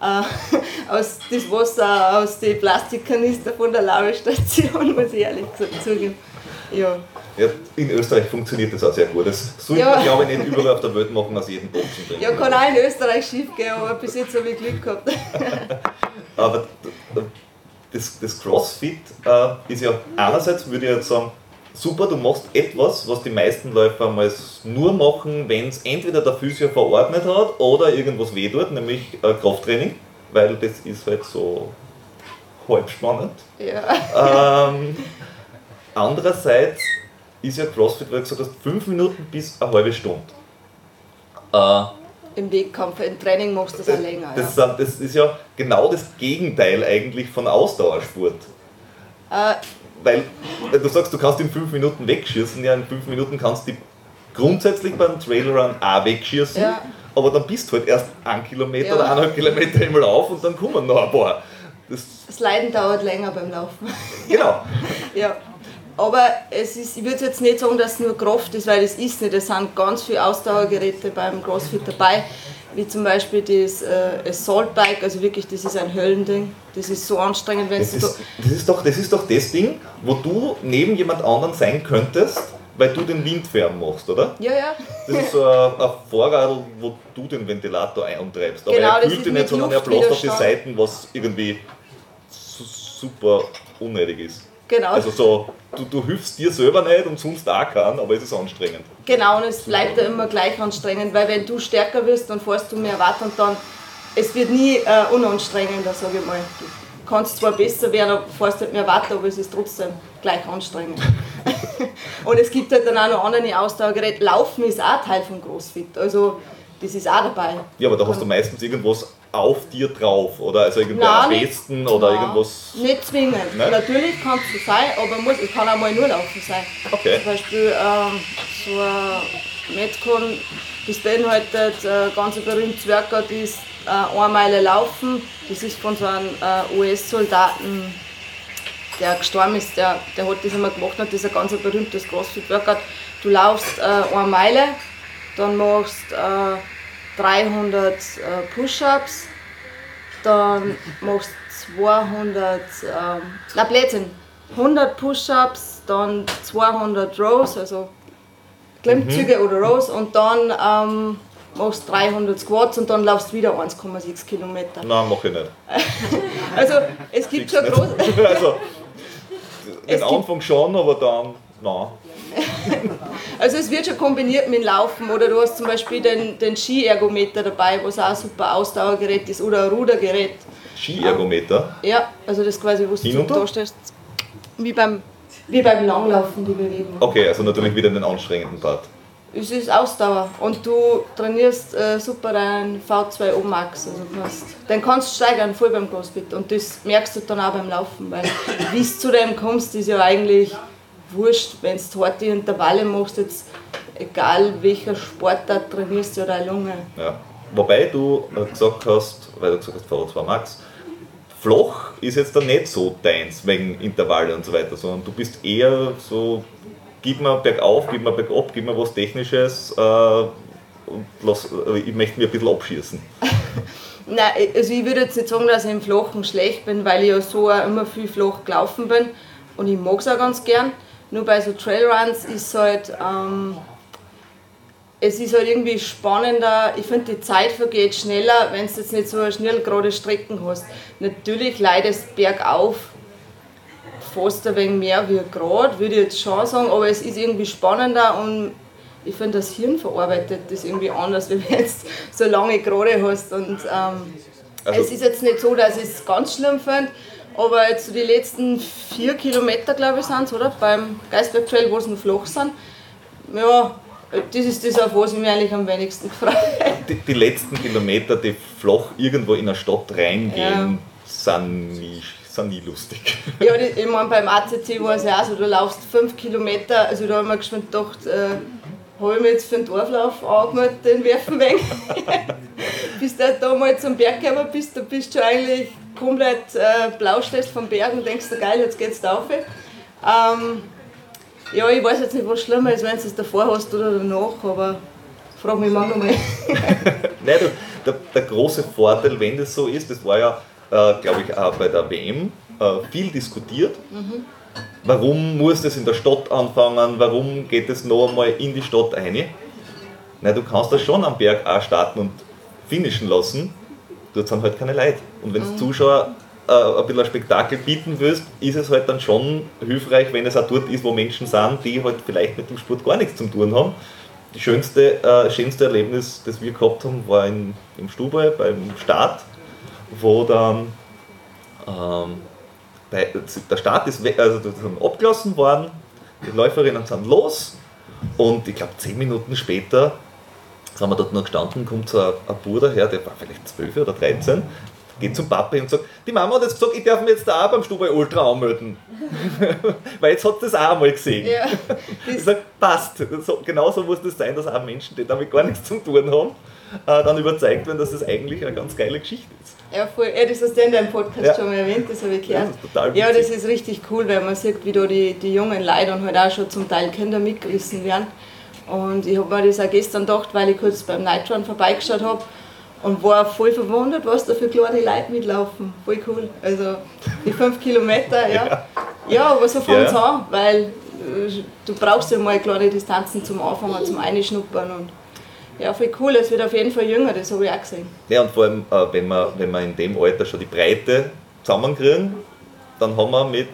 äh, aus das Wasser aus den Plastikkanister von der Laubestation, muss ich ehrlich gesagt zugeben. Ja. Ja, in Österreich funktioniert das auch sehr gut. Das sollte ja. man, glaube ich, nicht überall auf der Welt machen, aus jedem Boxen trinken. Ja, kann auch in Österreich schief gehen, aber bis jetzt habe ich Glück gehabt. aber das, das CrossFit äh, ist ja einerseits, würde ich jetzt sagen, super, du machst etwas, was die meisten Läufer mal nur machen, wenn es entweder der Physio verordnet hat oder irgendwas weh tut, nämlich äh, Krafttraining, weil das ist halt so halb spannend. Ja. Ähm, andererseits ist ja CrossFit, weil du gesagt hast, fünf Minuten bis eine halbe Stunde. Äh, im Wettkampf, im Training machst du das, auch länger. Das, ja. das, ist ja genau das Gegenteil eigentlich von Ausdauersport. Äh, Weil du sagst, du kannst in fünf Minuten wegschießen, ja, in fünf Minuten kannst du grundsätzlich beim Trailrun auch wegschießen, ja. aber dann bist du halt erst ein Kilometer ja. oder eineinhalb Kilometer einmal auf und dann kommen noch ein paar. Das, das Leiden dauert länger beim Laufen. Genau. ja. Aber es ist, ich würde jetzt nicht sagen, dass es nur Kraft ist, weil es ist nicht. Es sind ganz viele Ausdauergeräte beim CrossFit dabei, wie zum Beispiel das äh, Assault Bike, also wirklich, das ist ein Höllending. Das ist so anstrengend, wenn das ist, das ist doch Das ist doch das Ding, wo du neben jemand anderem sein könntest, weil du den Wind fern machst, oder? Ja, ja. Das ist so ein, ein Vorradl, wo du den Ventilator eintreibst. Aber Genau, er kühlt dich nicht, sondern er bläst auf die. Seiten, was irgendwie su super unnötig ist. Genau. Also so, du, du hilfst dir selber nicht und sonst auch keinen, aber es ist anstrengend. Genau, und es bleibt ja immer gleich anstrengend, weil wenn du stärker wirst, dann fährst du mehr Watt und dann, es wird nie äh, unanstrengender, sage ich mal. Du kannst zwar besser werden, aber fährst halt mehr Watt, aber es ist trotzdem gleich anstrengend. und es gibt halt dann auch noch andere Ausdauergeräte. Laufen ist auch Teil von CrossFit, also das ist auch dabei. Ja, aber da hast du meistens irgendwas auf dir drauf, oder? Also nicht- Westen oder Nein, irgendwas. Nicht zwingend. Nein? Natürlich kann es so sein, aber muss, es kann auch mal nur laufen sein. Okay. Zum Beispiel ähm, so ein Metcon, das beinhaltet äh, ganz ein berühmtes Workout, ist äh, eine Meile laufen. Das ist von so einem äh, US-Soldaten, der gestorben ist, der, der hat das einmal gemacht und das ist ein ganz berühmtes CrossFit-Workout. Du laufst äh, eine Meile, dann machst äh, 300 äh, Push-Ups, dann machst du 200, ähm, na Blödsinn, 100 Push-Ups, dann 200 Rows, also Klimmzüge oder Rows und dann ähm, machst du 300 Squats und dann laufst du wieder 1,6 Kilometer. Nein, mach ich nicht. Also es gibt schon Nicht. große, also, den Anfang schon, aber dann, nein. also es wird schon kombiniert mit dem Laufen oder du hast zum Beispiel den, den Skiergometer dabei, was auch ein super Ausdauergerät ist oder ein Rudergerät. Skiergometer. Ja, also das quasi, wo du da stehst, wie beim, wie beim Langlaufen die Bewegung. Okay, also natürlich wieder den anstrengenden Part. Es ist Ausdauer und du trainierst äh, super deinen V2O Max. Also hast, den kannst du steigern voll beim CrossFit und das merkst du dann auch beim Laufen, weil wie du zu dem kommst, ist ja eigentlich wurscht, wenn du harte Intervalle machst, jetzt egal welcher Sportart trainierst du deine Lunge. Ja. Wobei du äh, gesagt hast, weil du gesagt hast, V2 Max, flach ist jetzt dann nicht so deins, wegen Intervalle und so weiter, sondern du bist eher so, gib mir bergauf, gib mir bergab, gib mir was Technisches äh, und lass, äh, ich möchte mir ein bisschen abschießen. Nein, also ich würde jetzt nicht sagen, dass ich im Flachen schlecht bin, weil ich ja so auch immer viel flach gelaufen bin und ich mag es auch ganz gern. Nur bei so Trailruns ist halt, ähm, es ist halt irgendwie spannender. Ich finde, die Zeit vergeht schneller, wenn du jetzt nicht so eine schnell gerade Strecken hast. Natürlich leidest bergauf fast ein wenig mehr wie gerade, würde ich jetzt schon sagen, aber es ist irgendwie spannender und ich finde, das Hirn verarbeitet das irgendwie anders, wenn du jetzt so lange gerade hast. Und ähm, Also- es ist jetzt nicht so, dass ich es ganz schlimm finde, aber jetzt so die letzten vier Kilometer, glaube ich, sind es, oder? Beim Geisberg Trail, wo es noch flach sind. Ja, das ist das, auf was ich mich eigentlich am wenigsten freue. Die, die letzten Kilometer, die flach irgendwo in eine Stadt reingehen, Ja. sind, nie, sind nie lustig. Ja, die- ich meine, beim ACC war es ja auch so, du laufst fünf Kilometer, also da haben wir geschwind gedacht, äh, habe ich mir jetzt für den Dorflauf angemeldet, den werfen weg. bis du da mal zum Berg gekommen bist, da bist du eigentlich komplett äh, blau stehst vom Berg und denkst, geil, jetzt geht's da rauf. Ähm, ja, ich weiß jetzt nicht, was schlimmer ist, wenn du es davor hast oder danach, aber frag mich manchmal. Nein, der, der, der große Vorteil, wenn das so ist, das war ja, äh, glaube ich, auch bei der WM äh, viel diskutiert. Warum muss das in der Stadt anfangen? Warum geht es noch einmal in die Stadt rein? Nein, du kannst das schon am Berg auch starten und finishen lassen. Dort sind halt keine Leute. Und wenn du Zuschauer äh, ein bisschen ein Spektakel bieten willst, ist es halt dann schon hilfreich, wenn es auch dort ist, wo Menschen sind, die halt vielleicht mit dem Sport gar nichts zu tun haben. Das schönste, äh, schönste Erlebnis, das wir gehabt haben, war in, im Stube beim Start, wo dann ähm, bei, der Start ist also das sind abgelassen worden, die Läuferinnen sind los und ich glaube zehn Minuten später sind wir dort noch gestanden, kommt so ein, ein Bruder her, der war vielleicht 12 oder 13, geht zum Papa und sagt, die Mama hat jetzt gesagt, ich darf mich jetzt da auch beim Stubai Ultra anmelden. Weil jetzt hat das auch einmal gesehen. ja, Ich das, sage, passt. So, genauso muss das sein, dass auch Menschen, die damit gar nichts zu tun haben, äh, dann überzeugt werden, dass das eigentlich eine ganz geile Geschichte ist. Ja, voll. Ja, das hast du in deinem Podcast Ja. schon mal erwähnt, das habe ich gehört. Das ist total ja, das ist richtig cool, weil man sieht, wie da die, die jungen Leute und halt auch schon zum Teil Kinder mitgerissen werden. Und ich habe mir das auch gestern gedacht, weil ich kurz beim Nightrun vorbeigeschaut habe und war voll verwundert, was da für kleine Leute mitlaufen. Voll cool. Also die fünf Kilometer, ja. Ja, aber so fängt es Ja. an, weil du brauchst ja mal kleine Distanzen zum Anfangen, zum Einschnuppern und ja, voll cool, es wird auf jeden Fall jünger, das habe ich auch gesehen. Ja, und vor allem, äh, wenn, wir, wenn wir in dem Alter schon die Breite zusammenkriegen, dann haben wir mit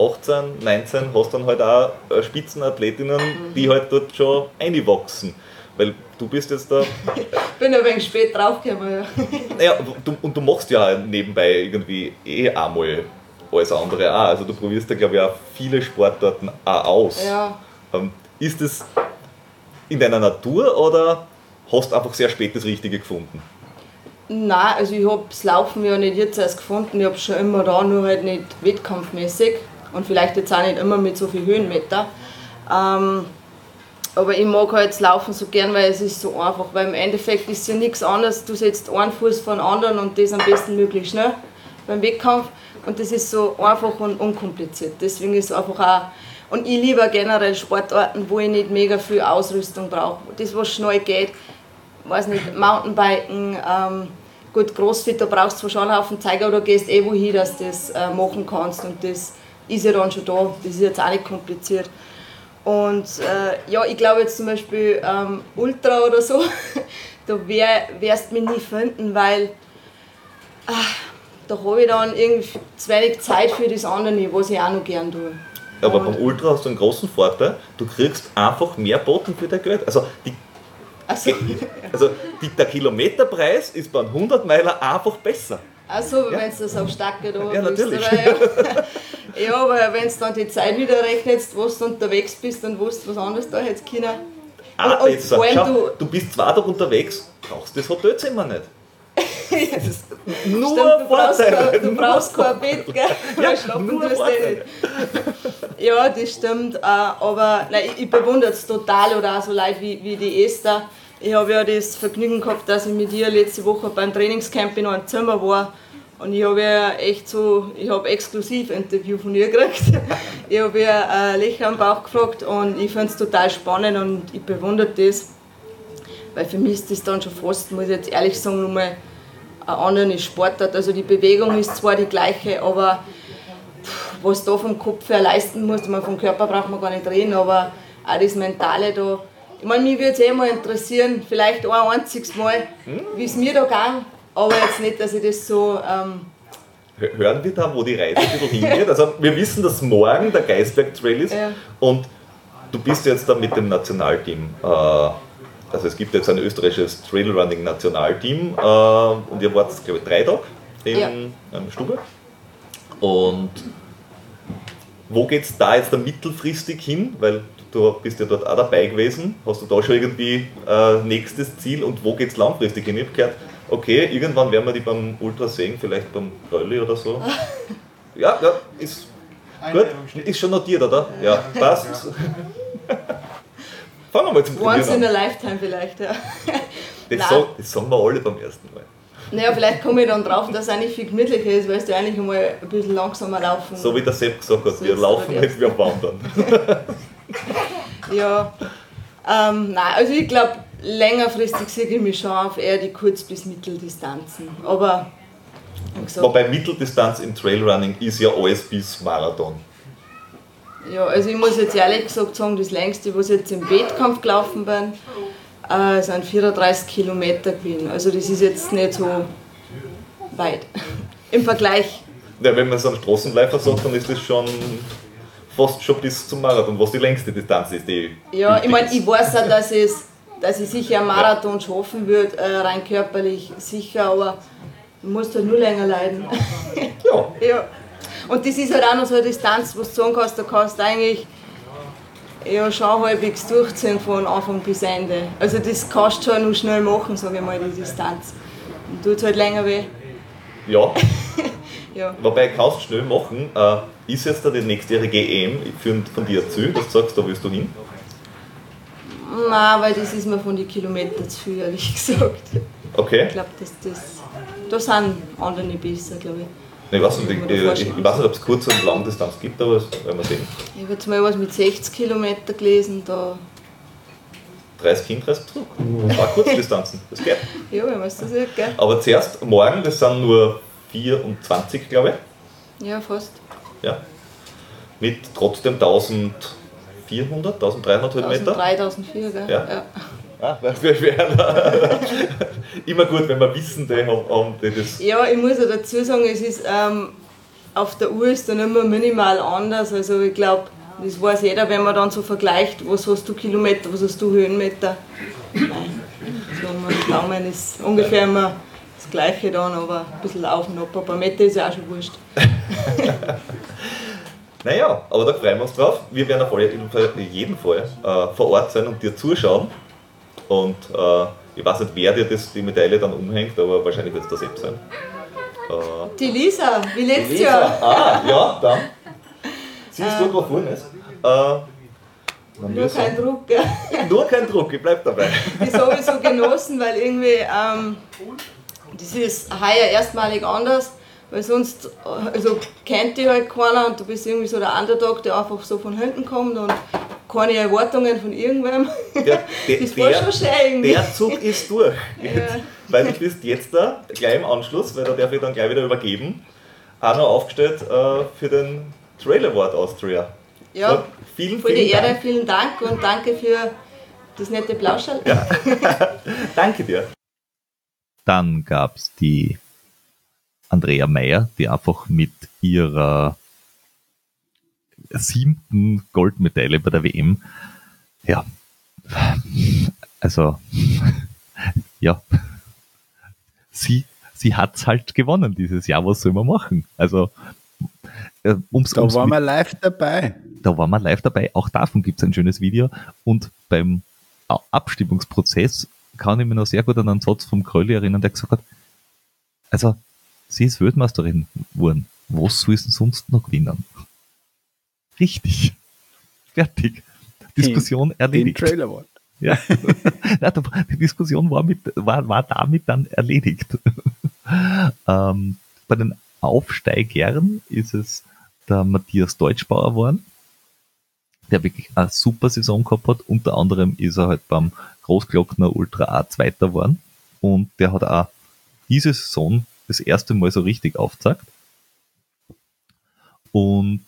18, 19 hast dann halt auch äh, Spitzenathletinnen, mhm. die halt dort schon einwachsen. Weil du bist jetzt da. ich bin ein wenig spät draufgekommen, ja. Naja, du, und du machst ja nebenbei irgendwie eh einmal alles andere auch. Also du probierst ja, glaube ich, auch viele Sportarten auch aus. Ja. Ähm, ist das in deiner Natur oder hast du einfach sehr spät das Richtige gefunden? Nein, also ich habe das Laufen ja nicht jetzt erst gefunden, ich habe es schon immer da, nur halt nicht wettkampfmäßig und vielleicht jetzt auch nicht immer mit so viel Höhenmeter. Ähm, aber ich mag halt Laufen so gern, weil es ist so einfach, weil im Endeffekt ist ja nichts anderes, du setzt einen Fuß von anderen und das am besten möglichst schnell beim Wettkampf und das ist so einfach und unkompliziert. Deswegen ist es einfach auch und ich liebe generell Sportarten, wo ich nicht mega viel Ausrüstung brauche. Das, was schnell geht, weiß nicht, Mountainbiken, ähm, gut, Crossfit, da brauchst du schon einen Haufen Zeiger, du gehst eh wohin, dass du das äh, machen kannst und das ist ja dann schon da. Das ist jetzt auch nicht kompliziert. Und äh, ja, ich glaube jetzt zum Beispiel ähm, Ultra oder so, da wär, wirst du mich nie finden, weil ach, da habe ich dann irgendwie zu wenig Zeit für das andere, was ich auch noch gern tue. Aber beim Ultra hast du einen großen Vorteil, du kriegst einfach mehr Boten für dein Geld. Also, die, so. also die, der Kilometerpreis ist beim 100 Meiler einfach besser. Achso, ja. wenn du das auf Stacke da Ja, natürlich. Oder, ja. ja, aber wenn du dann die Zeit wieder rechnest, wo du unterwegs bist, dann wusst du was anderes da hättest können. Ah, und, und jetzt, schau, du, du bist zwei Tage unterwegs, brauchst das Hotelzimmer nicht. nur Stimmt, du brauchst, kein, du brauchst kein Bett, gell? Ja, nur tust nicht. Ja, das stimmt. Äh, aber nein, ich bewundere es total oder auch so Leute wie, wie die Esther. Ich habe ja das Vergnügen gehabt, dass ich mit ihr letzte Woche beim Trainingscamp in einem Zimmer war. Und ich habe ja echt so, ich habe exklusiv Interview von ihr gekriegt. Ich habe ihr ein Lächeln am Bauch gefragt und ich finde es total spannend und ich bewundere das. Weil für mich ist das dann schon fast, muss ich jetzt ehrlich sagen, nochmal ein anderer Sportart. Also die Bewegung ist zwar die gleiche, aber was da vom Kopf her leisten muss, man vom Körper braucht man gar nicht reden, aber auch das Mentale da. Ich meine, mich würde es eh mal interessieren, vielleicht ein einziges Mal, hm? wie es mir da ging, aber jetzt nicht, dass ich das so. Ähm Hören wir da, wo die Reise ein bisschen hingeht? Also, wir wissen, dass morgen der Geisberg Trail ist ja. und du bist jetzt da mit dem Nationalteam. Äh, also es gibt jetzt ein österreichisches Trailrunning Nationalteam äh, und ihr wart, glaube ich, drei Tage in ja. ähm, Stube. Und wo geht es da jetzt da mittelfristig hin? Weil du bist ja dort auch dabei gewesen. Hast du da schon irgendwie äh, nächstes Ziel und wo geht es langfristig hin? Ich habe gehört, okay, irgendwann werden wir die beim Ultra sehen, vielleicht beim Rölli oder so. ja, ja, ist gut. Ist schon notiert, oder? Ja, passt. Fangen wir mal zum Once in a lifetime vielleicht, ja. Das, so, das sagen wir alle beim ersten Mal. Naja, vielleicht komme ich dann drauf, dass es eigentlich viel gemütlicher ist, weil du eigentlich einmal ein bisschen langsamer laufen So wie der Sepp gesagt hat, so wir laufen nicht, wir wandern. ja, ähm, nein, also ich glaube, längerfristig sehe ich mich schon auf eher die Kurz- bis Mitteldistanzen. Aber, gesagt, Wobei Mitteldistanz im Trailrunning ist ja alles bis Marathon. Ja, also ich muss jetzt ehrlich gesagt sagen, das längste, was ich jetzt im Wettkampf gelaufen bin, äh, sind 34 Kilometer gewesen. Also das ist jetzt nicht so weit im Vergleich. Ja, wenn man so einen Straßenläufer sagt, dann ist das schon fast schon bis zum Marathon, was die längste Distanz ist. Die ja, ich meine, ich weiß auch, dass, es, dass ich sicher einen Marathon ja. schaffen würde, äh, rein körperlich sicher, aber du musst halt nur länger leiden. Ja. ja. Und das ist halt auch noch so eine Distanz, wo du sagen kannst, da kannst du eigentlich ja, schon halbwegs durchziehen von Anfang bis Ende. Also das kannst du schon noch schnell machen, sage ich mal, die Distanz. Tut halt länger weh. Ja. ja. Wobei kannst du schnell machen. Äh, ist jetzt da die nächstjährige EM für, von dir erzählt, dass du sagst, da willst du hin? Nein, weil das ist mir von den Kilometern zu viel, ehrlich gesagt. Okay. Ich glaube, das, das, da sind andere besser, glaube ich. Ich weiß nicht, ich, ich, ich weiß nicht ob es Kurz- und Langdistanz gibt, aber das werden wir sehen. Ich habe jetzt mal was mit 60 Kilometer gelesen, da 30 hin, 30 zurück. Das war Kurzdistanzen, das geht. Ja, wenn man es das sieht, gell? Aber zuerst morgen, das sind nur 24, glaube ich. Ja, fast. Ja. Mit trotzdem 1000 1400, 1300 Höhenmeter. 3004, gell? Ja. Ah, das wäre schwer. Immer gut, wenn wir wissen, die haben, die das. Ja, ich muss ja dazu sagen, es ist ähm, auf der Uhr ist dann immer minimal anders. Also ich glaube, das weiß jeder, wenn man dann so vergleicht, was hast du Kilometer, was hast du Höhenmeter. Nein, so mein Daumen ist ungefähr immer das gleiche dann, aber ein bisschen auf und ab. Paar Meter ist ja auch schon wurscht. Naja, aber da freuen wir uns drauf. Wir werden auf jeden Fall, äh, vor Ort sein und dir zuschauen. Und äh, ich weiß nicht, wer dir das, die Medaille dann umhängt, aber wahrscheinlich wird es der Sepp sein. Äh, Die Lisa, wie letztes Lisa. Jahr. Ah, ja, dann. Sie ist dort, wo vorne ist. Äh, Nur kein Druck, gell? Nur kein Druck, ich bleib dabei. Das habe ich so genossen, weil irgendwie ähm, das ist heuer erstmalig anders, weil sonst also kennt die halt keiner und du bist irgendwie so der Underdog, der einfach so von hinten kommt und keine Erwartungen von irgendwem. Der, der, Das war schon schön der Zug ist durch. Ja. Weil du bist jetzt da, gleich im Anschluss, weil da darf ich dann gleich wieder übergeben, auch noch aufgestellt äh, für den Trail Award Austria. So, Ja, vielen, voll vielen die Ehre, Dank. vielen Dank und danke für das nette Plauscherl. Danke dir. Dann gab es die Andrea Meyer, die einfach mit ihrer siebten Goldmedaille bei der WM, ja, also, ja, sie, sie hat's halt gewonnen dieses Jahr, was soll man machen? Also, äh, ums, Da ums waren wir live dabei. da waren wir live dabei. Auch davon gibt es ein schönes Video. Und beim Abstimmungsprozess kann ich mich noch sehr gut an einen Satz vom Krölli erinnern, der gesagt hat, also, sie ist Weltmeisterin geworden. Was soll sie sonst noch gewinnen? Richtig. Fertig. Diskussion Den erledigt. Trailer Award. Ja. die Diskussion war, mit, war, war damit dann erledigt. ähm, bei den Aufsteigern ist es der Matthias Deutschbauer geworden, der wirklich eine super Saison gehabt hat. Unter anderem ist er halt beim Großglockner Ultra A Zweiter geworden und der hat auch diese Saison das erste Mal so richtig aufgezeigt. Und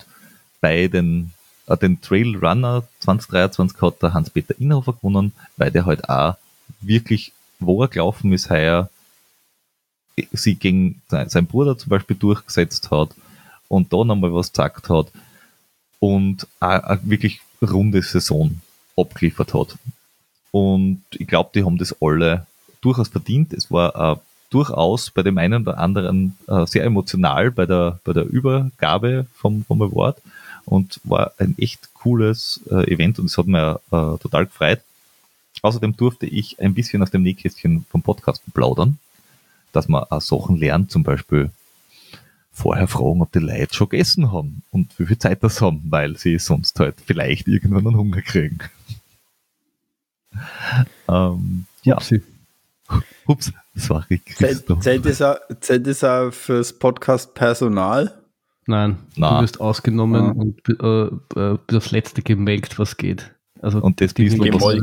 bei den, äh, den Trail Runner 2023 hat der Hans-Peter Inhofer gewonnen, weil der halt auch wirklich, wo er gelaufen ist, heuer sie gegen sein sein Bruder zum Beispiel durchgesetzt hat und da nochmal was gesagt hat und auch eine wirklich runde Saison abgeliefert hat. Und ich glaube, die haben das alle durchaus verdient. Es war äh, durchaus bei dem einen oder anderen äh, sehr emotional bei der, bei der Übergabe vom, vom Award und war ein echt cooles äh, Event und es hat mir äh, total gefreut. Außerdem durfte ich ein bisschen aus dem Nähkästchen vom Podcast plaudern, dass man auch Sachen lernt, zum Beispiel vorher fragen, ob die Leute schon gegessen haben und wie viel Zeit das haben, weil sie sonst halt vielleicht irgendwann einen Hunger kriegen. Ähm, ja, Upsi. ups, das war Rick Zählt, Christoph. zählt, das auch, zählt das auch fürs Podcast Personal? Nein, Na. du wirst ausgenommen Ah. und äh, äh, das letzte gemelkt, was geht. Also Und das bisschen, was,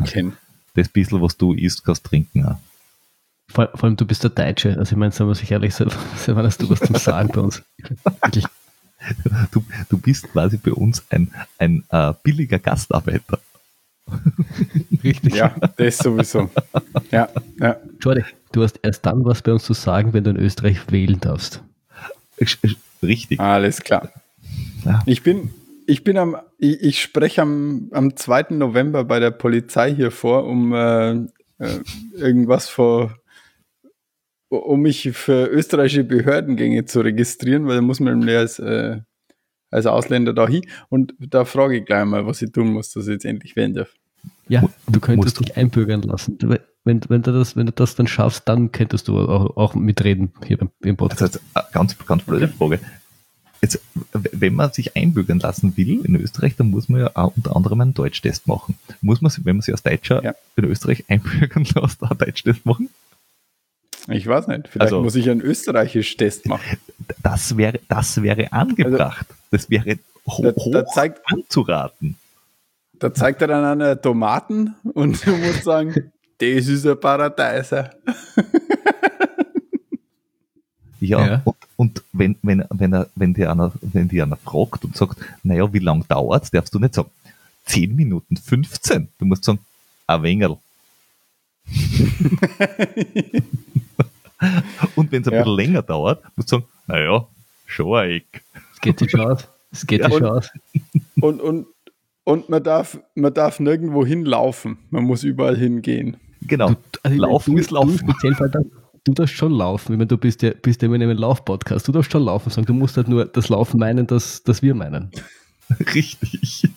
das bisschen, was du isst, kannst trinken. Auch. Vor, vor allem du bist der Deutsche. Also ich meine, sagen wir sich ehrlich, selber selber hast du was zum Sagen bei uns. Wirklich. Du, du bist quasi bei uns ein, ein äh, billiger Gastarbeiter. Richtig. Ja, das sowieso. Ja, ja. Jordi, du hast erst dann was bei uns zu sagen, wenn du in Österreich wählen darfst. Richtig. Alles klar. Ja. Ich bin, ich bin am, ich, ich spreche am, am 2. November bei der Polizei hier vor, um äh, äh, irgendwas vor, um mich für österreichische Behördengänge zu registrieren, weil da muss man nämlich als, äh, als Ausländer da hin. Und da frage ich gleich mal, was ich tun muss, dass ich jetzt endlich wählen darf. Ja, du könntest dich einbürgern lassen. Wenn, wenn, du das, wenn du das dann schaffst, dann könntest du auch, auch mitreden hier beim, im Das Podcast. heißt, eine ganz, ganz blöde Frage. Jetzt, wenn man sich einbürgern lassen will in Österreich, dann muss man ja auch unter anderem einen Deutschtest machen. Muss man, wenn man sich als Deutscher Ja. in Österreich einbürgern lässt, einen Deutschtest machen? Ich weiß nicht, vielleicht Also- muss ich einen österreichischen Test machen. Das wäre, das wäre angebracht. das wäre ho Da- da hoch zeigt- anzuraten. Da zeigt er dann eine Tomaten und du musst sagen, das ist ein Paradeiser. Ja, Ja. und, und wenn, wenn, wenn, er, wenn, die einer, wenn die einer fragt und sagt, naja, wie lange dauert darfst du nicht sagen, 10 Minuten 15. Du musst sagen, ein Wengerl. Und wenn es ein Ja. bisschen länger dauert, musst du sagen, naja, schon ein Eck. Es geht schon aus. Es geht Ja, schon aus. Und, und, und man, darf, man darf nirgendwo hinlaufen. Man muss überall hingehen. Genau. Also, Laufen du, ist Laufen. Du, speziell, du darfst schon laufen. Ich meine, du bist ja, bist ja immer in einem Lauf-Podcast. Du darfst schon laufen sagen. Du musst halt nur das Laufen meinen, das, das wir meinen. Richtig.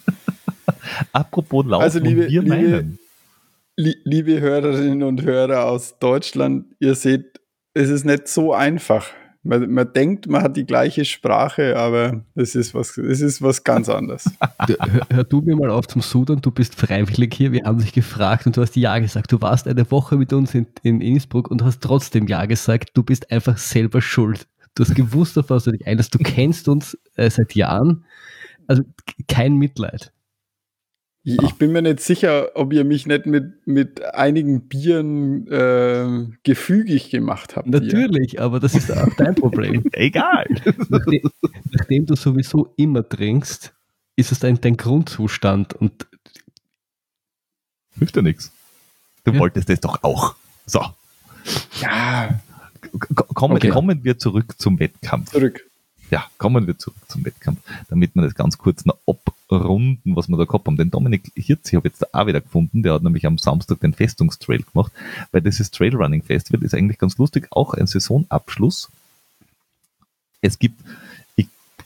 Apropos Laufen, Also, liebe- wir liebe- meinen. Lie- Liebe Hörerinnen und Hörer aus Deutschland, ihr seht, es ist nicht so einfach. Man, man denkt, man hat die gleiche Sprache, aber es ist was, es ist was ganz anderes. Du, hör, hör du mir mal auf zum Sudern, du bist freiwillig hier, wir haben dich gefragt und du hast Ja gesagt. Du warst eine Woche mit uns in, in Innsbruck und hast trotzdem Ja gesagt. Du bist einfach selber schuld. Du hast gewusst, auf was du dich einlässt. Du kennst uns äh, seit Jahren. Also kein Mitleid. Ich, ich bin mir nicht sicher, ob ihr mich nicht mit, mit einigen Bieren äh, gefügig gemacht habt. hier. Natürlich, aber das ist auch dein Problem. Egal. Nachdem, nachdem du sowieso immer trinkst, ist es dein, dein Grundzustand. Und Hilft ja nichts. Du Ja. wolltest es doch auch. So. Ja, Kommen, Okay. kommen wir zurück zum Wettkampf. zurück. Ja, kommen wir zurück zum Wettkampf, damit wir das ganz kurz noch abrunden, was wir da gehabt haben. Den Dominik Hirzi habe ich jetzt auch wieder gefunden, der hat nämlich am Samstag den Festungstrail gemacht, weil dieses Trailrunning Festival ist eigentlich ganz lustig, auch ein Saisonabschluss. Es gibt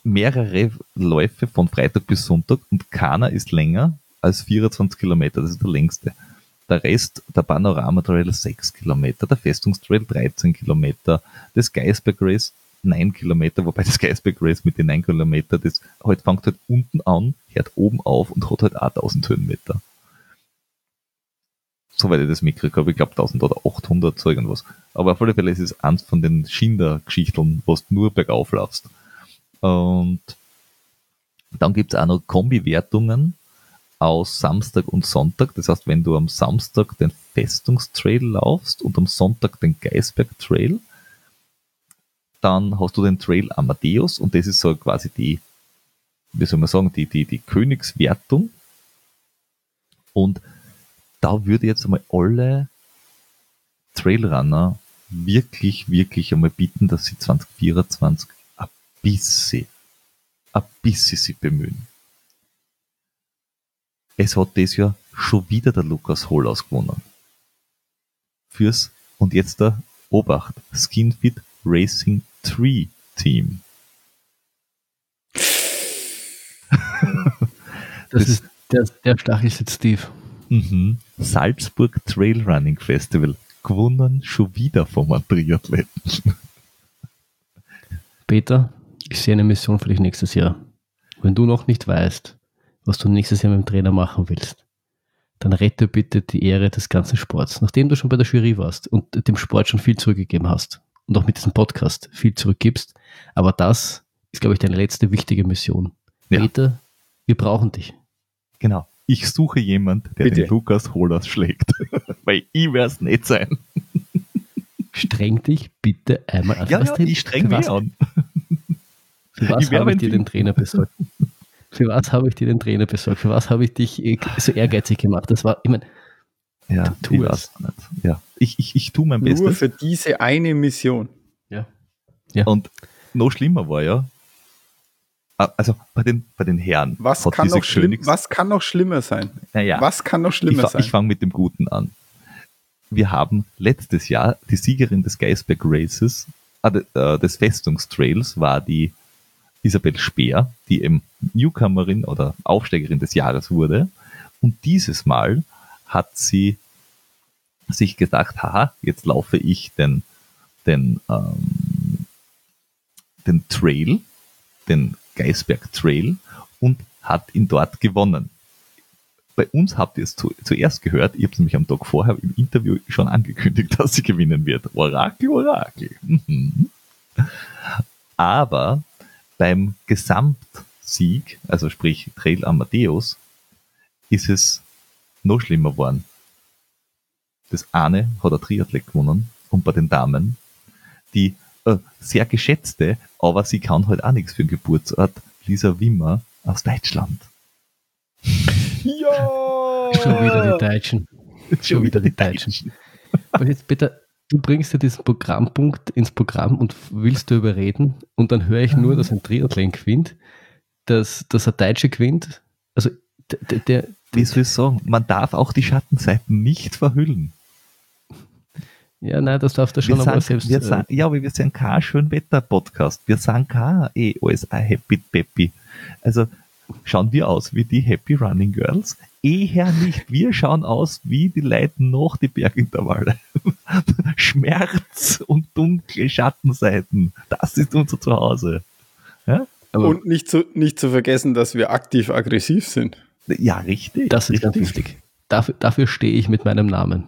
mehrere Läufe von Freitag bis Sonntag und keiner ist länger als 24 Kilometer, das ist der längste. Der Rest, der Panorama Trail 6 Kilometer, der Festungstrail 13 Kilometer, das Geisberg Race 9 Kilometer, wobei das Geisberg Race mit den 9 Kilometer, das halt fängt halt unten an, hört oben auf und hat halt auch 1000 Höhenmeter. Soweit ich das mitgekriegt habe, ich glaube 1000 oder 800, so irgendwas. Aber auf alle Fälle ist es eins von den Schinder-Geschichten, wo du nur bergauf laufst. Und dann gibt's auch noch Kombi-Wertungen aus Samstag und Sonntag. Das heißt, wenn du am Samstag den Festungstrail laufst und am Sonntag den Geisberg Trail, dann hast du den Trail Amadeus und das ist so quasi die, wie soll man sagen, die, die, die Königswertung. Und da würde ich jetzt einmal alle Trailrunner wirklich, wirklich einmal bitten, dass sie 2024 ein bisschen, ein bisschen sich bemühen. Es hat das Jahr schon wieder der Lukas Holaus gewonnen. Fürs, und jetzt der Obacht, Skinfit Racing 3 Team. das, Das- ist der, der Stachelsitz Steve. Mhm. Salzburg Trail Running Festival. Gewonnen schon wieder vom Triathleten. Peter, ich sehe eine Mission für dich nächstes Jahr. Wenn du noch nicht weißt, was du nächstes Jahr mit dem Trainer machen willst, dann rette bitte die Ehre des ganzen Sports. Nachdem du schon bei der Jury warst und dem Sport schon viel zurückgegeben hast und auch mit diesem Podcast viel zurückgibst, aber das ist, glaube ich, deine letzte wichtige Mission. Ja. Peter, wir brauchen dich. Genau. Ich suche jemand, der Bitte. den Lukas Holas schlägt. Weil ich werde es nicht sein. Streng dich bitte einmal an. Ja, Was ja, denn- ich streng für mich was, an. Für was Ich habe ich dir den Trainer besorgt? Für was habe ich dir den Trainer besorgt? Für was habe ich dich äh, so ehrgeizig gemacht? Das war, ich meine, Ja, Tu ich nicht. Ja, ich, ich, ich tue mein Nur Bestes. für diese eine Mission. Und noch schlimmer war ja, also bei den, bei den Herren. Was kann, noch schlimm, was kann noch schlimmer sein? Naja, Was kann noch ich, schlimmer fa- sein? ich fange mit dem Guten an. Wir haben letztes Jahr die Siegerin des Geisberg Races, ah, äh, des Festungstrails war die Isabel Speer, die eben Newcomerin oder Aufsteigerin des Jahres wurde. Und dieses Mal hat sie sich gedacht, haha, jetzt laufe ich den, den, ähm, den Trail, den Geisberg Trail und hat ihn dort gewonnen. Bei uns habt ihr es zu, zuerst gehört, ich habe es nämlich am Tag vorher im Interview schon angekündigt, dass sie gewinnen wird. Orakel, Orakel. Mhm. Aber beim Gesamtsieg, also sprich Trail Amadeus, ist es noch schlimmer geworden. Das eine hat ein Triathlet gewonnen und bei den Damen die äh, sehr geschätzte, aber sie kann halt auch nichts für den Geburtsort, Lisa Wimmer aus Deutschland. Ja! Schon wieder die Deutschen. Schon wieder die Deutschen. Aber jetzt bitte, du bringst ja diesen Programmpunkt ins Programm und willst du überreden und dann höre ich nur, dass ein Triathlon gewinnt, dass, dass ein Deutscher gewinnt. Also der, der, Wie soll ich sagen, man darf auch die Schattenseiten nicht verhüllen. ja, nein, das darf der schon Wir aber sind, selbst. wir äh, sind, ja, aber wir sind kein Schönwetter-Podcast. Wir sind kein eh alles ein Happy Peppy. Also schauen wir aus wie die Happy Running Girls? Eher nicht. Wir schauen aus wie die Leute nach die Bergintervalle. Schmerz und dunkle Schattenseiten. Das ist unser Zuhause. Ja, aber Und nicht zu, nicht zu vergessen, dass wir aktiv-aggressiv sind. Ja richtig. das ist ganz richtig. wichtig. Dafür, dafür stehe ich mit meinem Namen.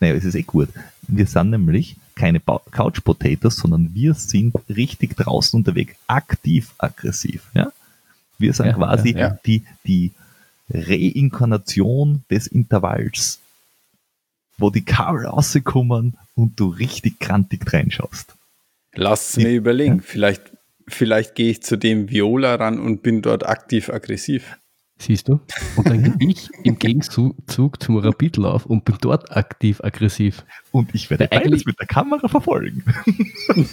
Naja, es ist eh gut. Wir sind nämlich keine Couch Potatoes, sondern wir sind richtig draußen unterwegs, aktiv aggressiv. Ja? Wir sind Ja, quasi ja, ja. Die, die Reinkarnation des Intervalls, wo die Kabel rauskommen und du richtig krantig reinschaust. Lass mir überlegen. Vielleicht, vielleicht gehe ich zu dem Viola ran und bin dort aktiv-aggressiv. Siehst du? Und dann gehe ich im Gegenzug zum Rapidlauf und bin dort aktiv aggressiv. Und ich werde Ja, beides eigentlich- mit der Kamera verfolgen.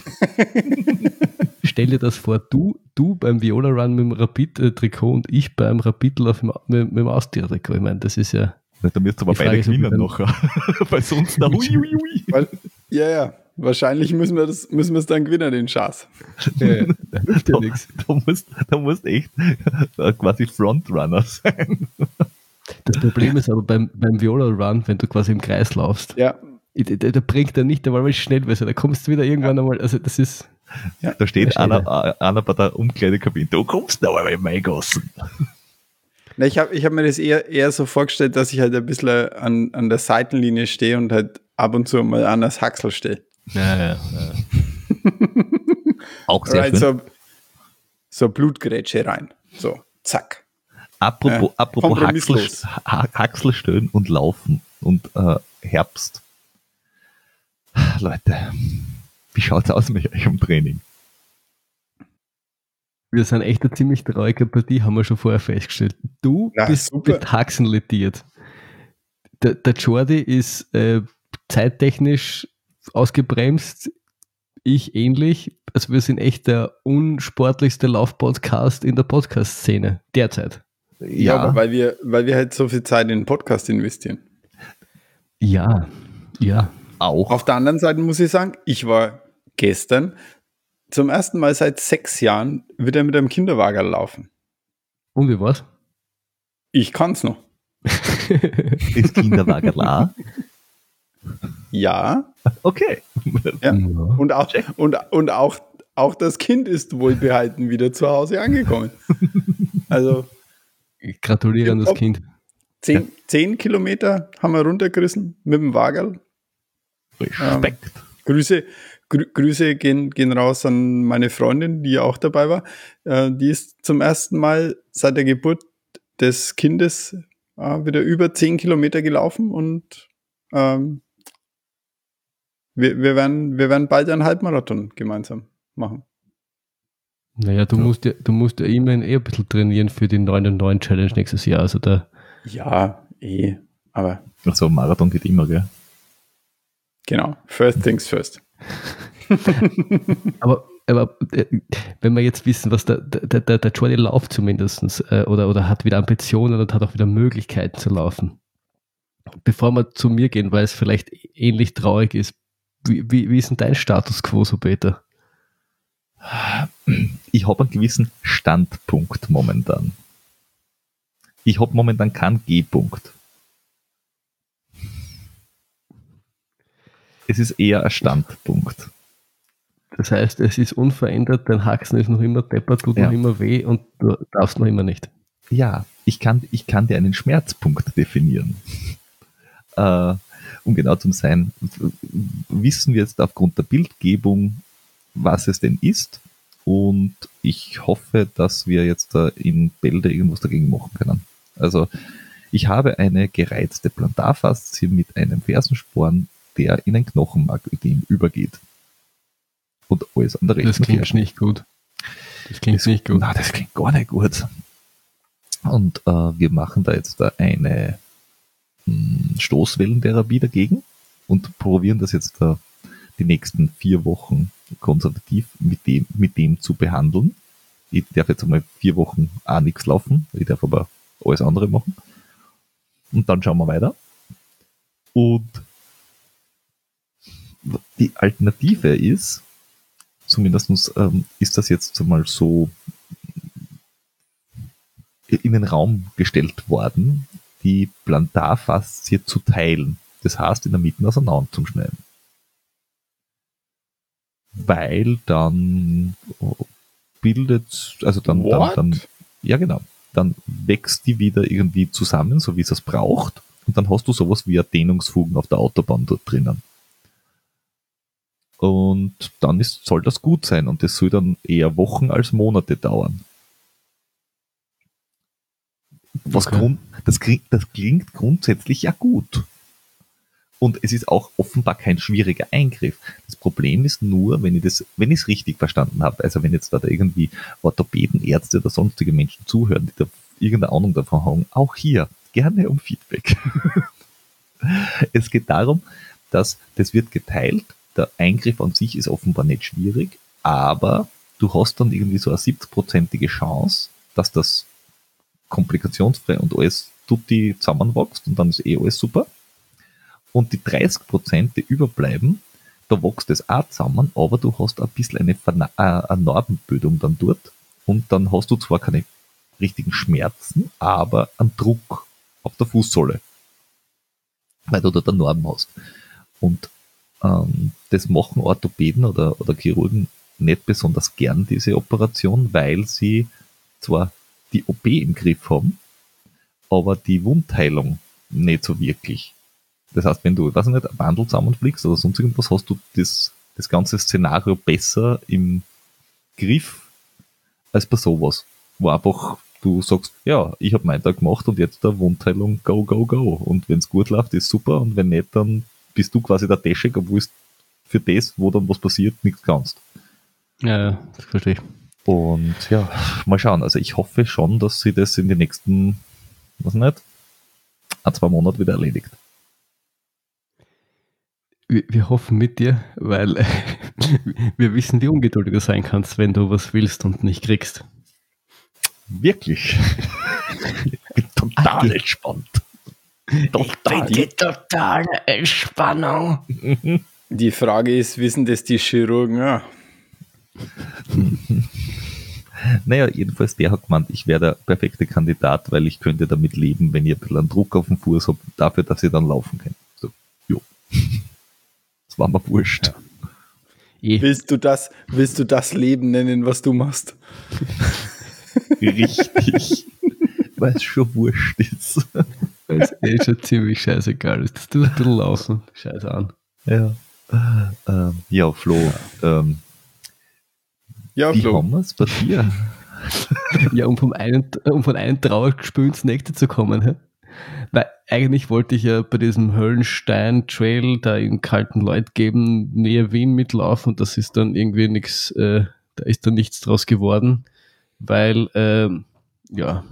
Stell dir das vor, du, du beim Viola Run mit dem Rapid-Trikot und ich beim Rapidlauf mit, mit, dem Austria-Trikot. Ich meine, das ist ja. Da müsst ihr aber beide gewinnen noch. Weil sonst da hui, hui, hui. Weil, ja, ja. Wahrscheinlich müssen wir, das, müssen wir es dann gewinnen, den Schatz. Äh, da hilft ja Da, nichts. da, musst, da musst echt äh, quasi Frontrunner sein. Das Problem ist aber beim, beim Viola Run, wenn du quasi im Kreis laufst, Ja, da, da bringt er nicht einmal schnell was. Da kommst du wieder irgendwann einmal. Also, das ist. Da steht einer, äh, einer bei der Umkleidekabine. Du kommst einmal in mein Gassen. Na, ich habe ich hab mir das eher, eher so vorgestellt, dass ich halt ein bisschen an, an der Seitenlinie stehe und halt ab und zu mal an das Haxel stehe. Ja, ja, ja. Auch sehr Right, schön. so, so Blutgrätsche rein. So, zack. apropos äh, apropos Haxel, Haxelstöhnen und Laufen und äh, Herbst. Leute, wie schaut's aus mit euch im Training? Wir sind echt eine ziemlich traurige Partie, haben wir schon vorher festgestellt. Du Na, bist super. mit Haxen lediert. Der, der Jordi ist äh, zeittechnisch ausgebremst, ich ähnlich. Also wir sind echt der unsportlichste Laufpodcast in der Podcast-Szene derzeit. Ja, aber weil wir, weil wir halt so viel Zeit in den Podcast investieren. Ja, ja. auch. Auf der anderen Seite muss ich sagen, ich war gestern zum ersten Mal seit sechs Jahren wieder mit einem Kinderwagen laufen. Und wie war's? Ich kann's noch. Ist Kinderwagen la? Ja. Okay. Ja. Und auch, und, und auch, auch das Kind ist wohlbehalten wieder zu Hause angekommen. Also Ich gratuliere an das Kind. zehn, zehn Kilometer haben wir runtergerissen mit dem Wagen. Respekt. Grüße, Grü Grüße gehen, gehen raus an meine Freundin, die auch dabei war. Äh, die ist zum ersten Mal seit der Geburt des Kindes äh, wieder über zehn Kilometer gelaufen und ähm, wir, wir, werden, wir werden bald einen Halbmarathon gemeinsam machen. Naja, du musst ja, du musst ja immerhin eh ein bisschen trainieren für die 9 und 9 Challenge nächstes Jahr. Also da, Ja, eh. Aber Also Marathon geht immer, gell? genau, first things first. aber, aber äh, wenn wir jetzt wissen, was der, der, der, der Jordi lauft zumindest äh, oder, oder hat wieder Ambitionen und hat auch wieder Möglichkeiten zu laufen. Bevor wir zu mir gehen, weil es vielleicht ähnlich traurig ist, wie, wie, wie ist denn dein Status quo so, Peter? Ich habe einen gewissen Standpunkt momentan. Ich habe momentan keinen G-Punkt. Es ist eher ein Standpunkt. Das heißt, es ist unverändert, dein Haxen ist noch immer deppert, tut Ja. noch immer weh und du darfst noch immer nicht. Ja, ich kann, ich kann dir einen Schmerzpunkt definieren. Äh, um genau zu sein, wissen wir jetzt aufgrund der Bildgebung, was es denn ist. Und ich hoffe, dass wir jetzt da in Bälde irgendwas dagegen machen können. Also, ich habe eine gereizte Plantarfaszie mit einem Fersensporn, der in ein Knochenmarködem übergeht. Und alles andere Das ist klingt nicht gut. Das klingt nicht gut. Na, das klingt gar nicht gut. Und äh, wir machen da jetzt da eine Stoßwellentherapie dagegen und probieren das jetzt da die nächsten vier Wochen konservativ mit dem, mit dem zu behandeln. Ich darf jetzt einmal vier Wochen auch nichts laufen, ich darf aber alles andere machen. Und dann schauen wir weiter. Und die Alternative ist, zumindest ähm, ist das jetzt mal so in den Raum gestellt worden, die Plantarfaszie zu teilen. Das heißt, in der Mitte auseinander zum Schneiden. Weil dann bildet, also dann, dann, dann, ja genau, dann wächst die wieder irgendwie zusammen, so wie es es braucht, und dann hast du sowas wie Dehnungsfugen auf der Autobahn dort drinnen. Und dann ist, soll das gut sein und das soll dann eher Wochen als Monate dauern. Was Okay. Grund, das, klingt, das klingt grundsätzlich ja gut. Und es ist auch offenbar kein schwieriger Eingriff. Das Problem ist nur, wenn ich das, wenn ich es richtig verstanden habe, also wenn jetzt da, irgendwie Orthopäden, Ärzte oder sonstige Menschen zuhören, die da irgendeine Ahnung davon haben, auch hier gerne um Feedback. es geht darum, dass das wird geteilt. Der Eingriff an sich ist offenbar nicht schwierig, aber du hast dann irgendwie so eine 70-prozentige Chance, dass das komplikationsfrei und alles tutti zusammenwächst und dann ist eh alles super. Und die 30 Prozent, die überbleiben, da wächst es auch zusammen, aber du hast ein bisschen eine, Verna äh, eine Narbenbildung dann dort und dann hast du zwar keine richtigen Schmerzen, aber einen Druck auf der Fußsohle, weil du dort eine Narben hast. Und ähm, das machen Orthopäden oder, oder Chirurgen nicht besonders gern, diese Operation, weil sie zwar die OP im Griff haben, aber die Wundheilung nicht so wirklich. Das heißt, wenn du, ich weiß nicht, ein Wandel zusammenfliegst oder sonst irgendwas, hast du das, das ganze Szenario besser im Griff als bei sowas, wo einfach du sagst, ja, ich habe meinen Tag gemacht und jetzt der Wundheilung, go, go, go. Und wenn es gut läuft, ist super und wenn nicht, dann bist du quasi der Deschek, obwohl es für das, wo dann was passiert, nichts kannst. Ja, das verstehe ich. Und ja, mal schauen. Also ich hoffe schon, dass sie das in den nächsten, was nicht, ein, zwei Monaten wieder erledigt. Wir, wir hoffen mit dir, weil wir wissen, wie ungeduldig du sein kannst, wenn du was willst und nicht kriegst. Wirklich. ich bin total entspannt. Total. totale Entspannung. Die Frage ist, wissen das die Chirurgen? Ja. Naja, jedenfalls der hat gemeint, ich wäre der perfekte Kandidat, weil ich könnte damit leben, wenn ihr ein bisschen einen Druck auf den Fuß habt, dafür, dass ihr dann laufen könnt. So, jo. Das war mir wurscht. Eh, Willst du das, willst du das Leben nennen, was du machst? Richtig. Weil es schon wurscht ist. weil es eh schon ziemlich scheißegal ist. Das tut ein bisschen laufen. Scheiße an. Ja. Ähm, ja, Flo, ähm, Ja, wie Flo. haben wir es bei dir? Ja, um, vom einen, um von einem Trauergespül ins nächste zu kommen. Hä? Weil eigentlich wollte ich ja bei diesem Höllenstein-Trail da in kalten Leut geben, näher Wien mitlaufen und das ist dann irgendwie nichts, äh, da ist dann nichts draus geworden, weil, ähm, ja,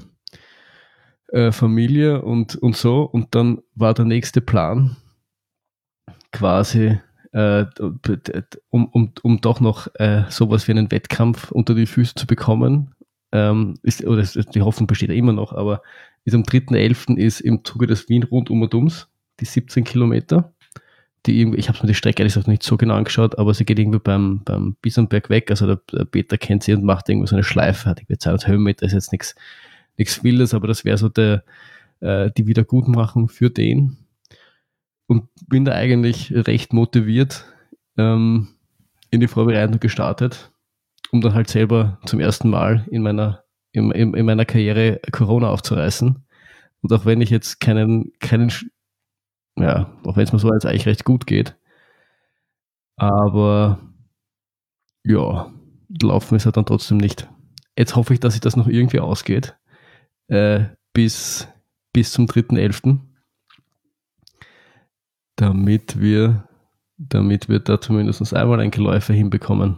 äh, Familie und, und so und dann war der nächste Plan quasi, äh, um, um, um doch noch äh, sowas wie einen Wettkampf unter die Füße zu bekommen, ähm, ist, oder die Hoffnung besteht ja immer noch, aber ist am 3.11. ist im Zuge des Wien rund um und ums die 17 Kilometer. Die irgendwie, ich habe mir die Strecke ehrlich gesagt nicht so genau angeschaut, aber sie geht irgendwie beim, beim Bisonberg weg. Also der, der Peter kennt sie und macht irgendwie so eine Schleife, hat irgendwie 200 Höhenmeter, ist jetzt nichts nichts Wildes, aber das wäre so der, äh, die Wiedergutmachung für den. Und bin da eigentlich recht motiviert ähm, in die Vorbereitung gestartet, um dann halt selber zum ersten Mal in meiner, in, in, in meiner Karriere Corona aufzureißen. Und auch wenn ich jetzt keinen, keinen, ja, auch wenn es mir so als eigentlich recht gut geht, aber ja, laufen ist er dann trotzdem nicht. Jetzt hoffe ich, dass sich das noch irgendwie ausgeht, äh, bis, bis zum 3.11., damit wir, damit wir da zumindest einmal ein Geläufe hinbekommen.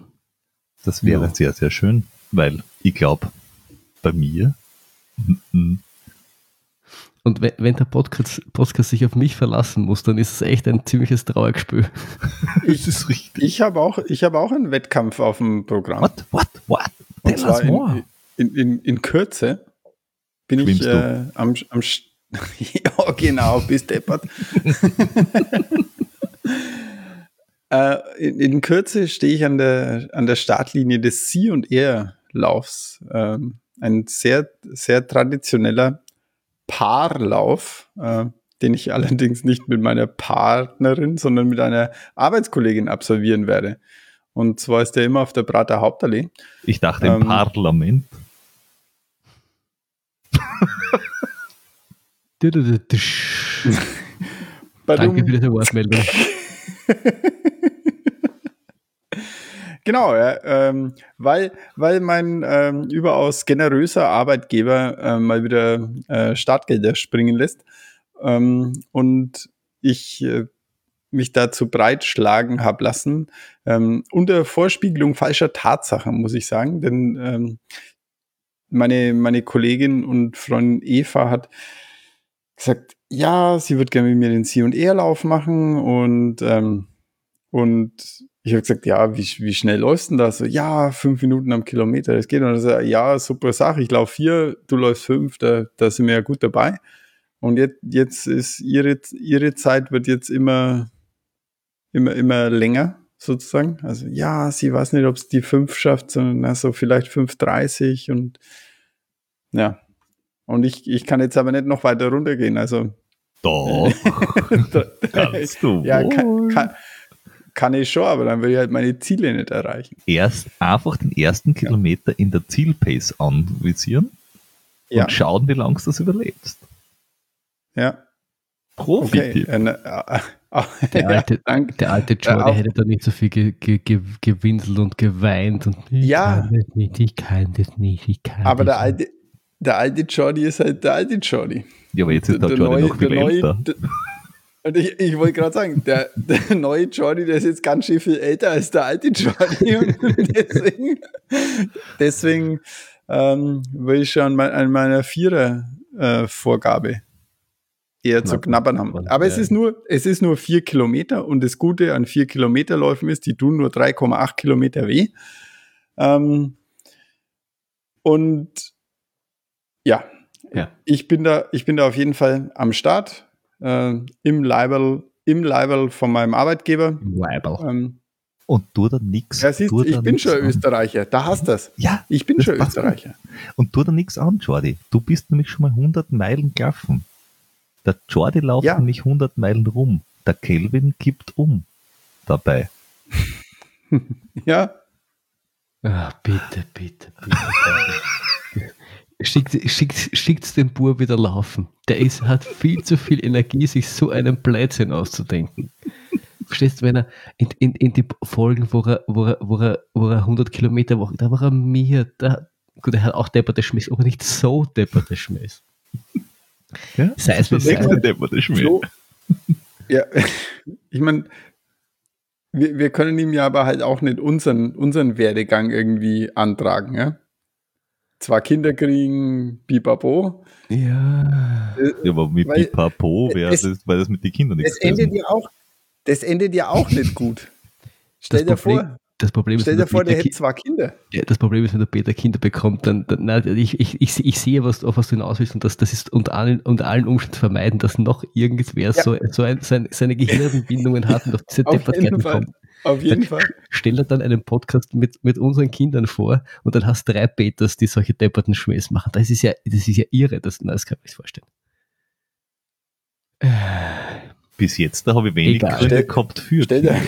Das wäre Ja. sehr, sehr schön, weil ich glaube, bei mir. Und wenn, wenn der Podcast, Podcast sich auf mich verlassen muss, dann ist es echt ein ziemliches Trauergespür. Das ist richtig. Ich habe auch, ich habe auch einen Wettkampf auf dem Programm. What, what, what? Und Tell zwar us more. in, in, in, in Kürze bin ich Schwimmst du? äh, am, am Ja, genau, bis deppert. äh, in, in Kürze stehe ich an der, an der Startlinie des Sie- und Er-Laufs. Ähm, ein sehr, sehr traditioneller Paarlauf, äh, den ich allerdings nicht mit meiner Partnerin, sondern mit einer Arbeitskollegin absolvieren werde. Und zwar ist der immer auf der Prater Hauptallee. Ich dachte im Ähm, Parlament. Danke für diese Wortmeldung. Genau, ja, ähm, weil, weil mein ähm, überaus generöser Arbeitgeber äh, mal wieder äh, Startgelder springen lässt ähm, und ich äh, mich dazu breitschlagen habe lassen, ähm, unter Vorspiegelung falscher Tatsachen, muss ich sagen, denn ähm, meine, meine Kollegin und Freundin Eva hat gesagt, ja, sie wird gerne mit mir den Er-Lauf machen und, ähm, und ich habe gesagt, ja, wie, wie schnell läufst denn da? So, ja, fünf Minuten am Kilometer, das geht. Und sagt, ja, super Sache, ich laufe vier, du läufst fünf, da, da sind wir ja gut dabei. Und jetzt, jetzt ist ihre, ihre Zeit wird jetzt immer, immer, immer länger, sozusagen. Also, ja, sie weiß nicht, ob es die fünf schafft, sondern na, so vielleicht 5,30 und ja. Und ich, ich kann jetzt aber nicht noch weiter runtergehen. Also, Doch, kannst du ja, wohl. kann, kann, kann ich schon, aber dann will ich halt meine Ziele nicht erreichen. Erst einfach den ersten Kilometer in der Zielpace anvisieren Ja, und schauen, wie lange du das überlebst. ja. Profi. Okay. Äh, äh, äh, Der alte, danke. der alte Joe, Ja, der hätte da nicht so viel ge, ge, ge, gewinselt und geweint. Und ich Ja. kann das nicht, ich kann das nicht, ich kann Aber der das alte, der alte Jordi ist halt der alte Jordi. Ja, aber jetzt ist der, Jordi noch viel älter. der- und ich, ich wollte gerade sagen, der, der neue Jordi, der ist jetzt ganz schön viel älter als der alte Jordi. Und deswegen deswegen ähm, will ich schon an meiner Vierer-Vorgabe eher zu Knabbern. haben. Aber es ja. ist nur, es ist nur vier Kilometer und das Gute an vier Kilometerläufen ist, die tun nur 3,8 Kilometer weh. Ähm, und ja, Ja. ich bin da, ich bin da auf jeden Fall am Start äh, im Leibel, im Leibel von meinem Arbeitgeber. Weibel. Ähm, Und tu da nix. ja, siehst, ich bin schon an. Österreicher. Da hast du das. Ja, Ich bin schon Österreicher. und tu da nichts an, Jordi. Du bist nämlich schon mal 100 Meilen gelaufen. Der Jordi läuft Ja. nämlich 100 Meilen rum. Der Kelvin kippt um dabei. Ja, Ah, bitte, bitte, bitte. bitte. Schickt, schickt, schickt's den Bur wieder laufen. Der ist, hat viel zu viel Energie, sich so einen Blödsinn auszudenken. Verstehst du, wenn er in, in, in die Folgen, wo er, wo er, wo er, wo er 100 Kilometer war, da war er mir, da, gut, er hat auch depperte Schmiss, aber nicht so depperte Schmiss. Ja? Sei es wie Das es ist der sei. der Schmied. Flo, ja, ich meine, wir, wir können ihm ja aber halt auch nicht unseren, unseren Werdegang irgendwie antragen, ja. Zwar Kinder kriegen, bibabo. Ja. Ja, aber mit Weil- Pipapo wäre das, weil das mit den Kindern nichts Das endet ja auch, das endet ja auch nicht gut. Stell dir vor, Das Problem stell dir der vor, der hätte zwei Kinder. Ja, das Problem ist, wenn der Peter Kinder bekommt, dann, dann nein, ich, ich, ich, ich sehe, was, auf was du hinaus willst und das, das ist unter allen, unter allen Umständen vermeiden, dass noch irgendwer Ja. so, so ein, seine, seine Gehirnbindungen hat und auf diese Fall. kommt. Auf jeden Fall. Stell dir dann einen Podcast mit, mit unseren Kindern vor und dann hast du drei Peters, die solche depperten Schmähs machen. Das ist ja, das ist ja irre, das, nein, das kann ich mir nicht vorstellen. Äh, Bis jetzt, da habe ich wenig Egal. Gründe Stell- gehabt für. Stell dir,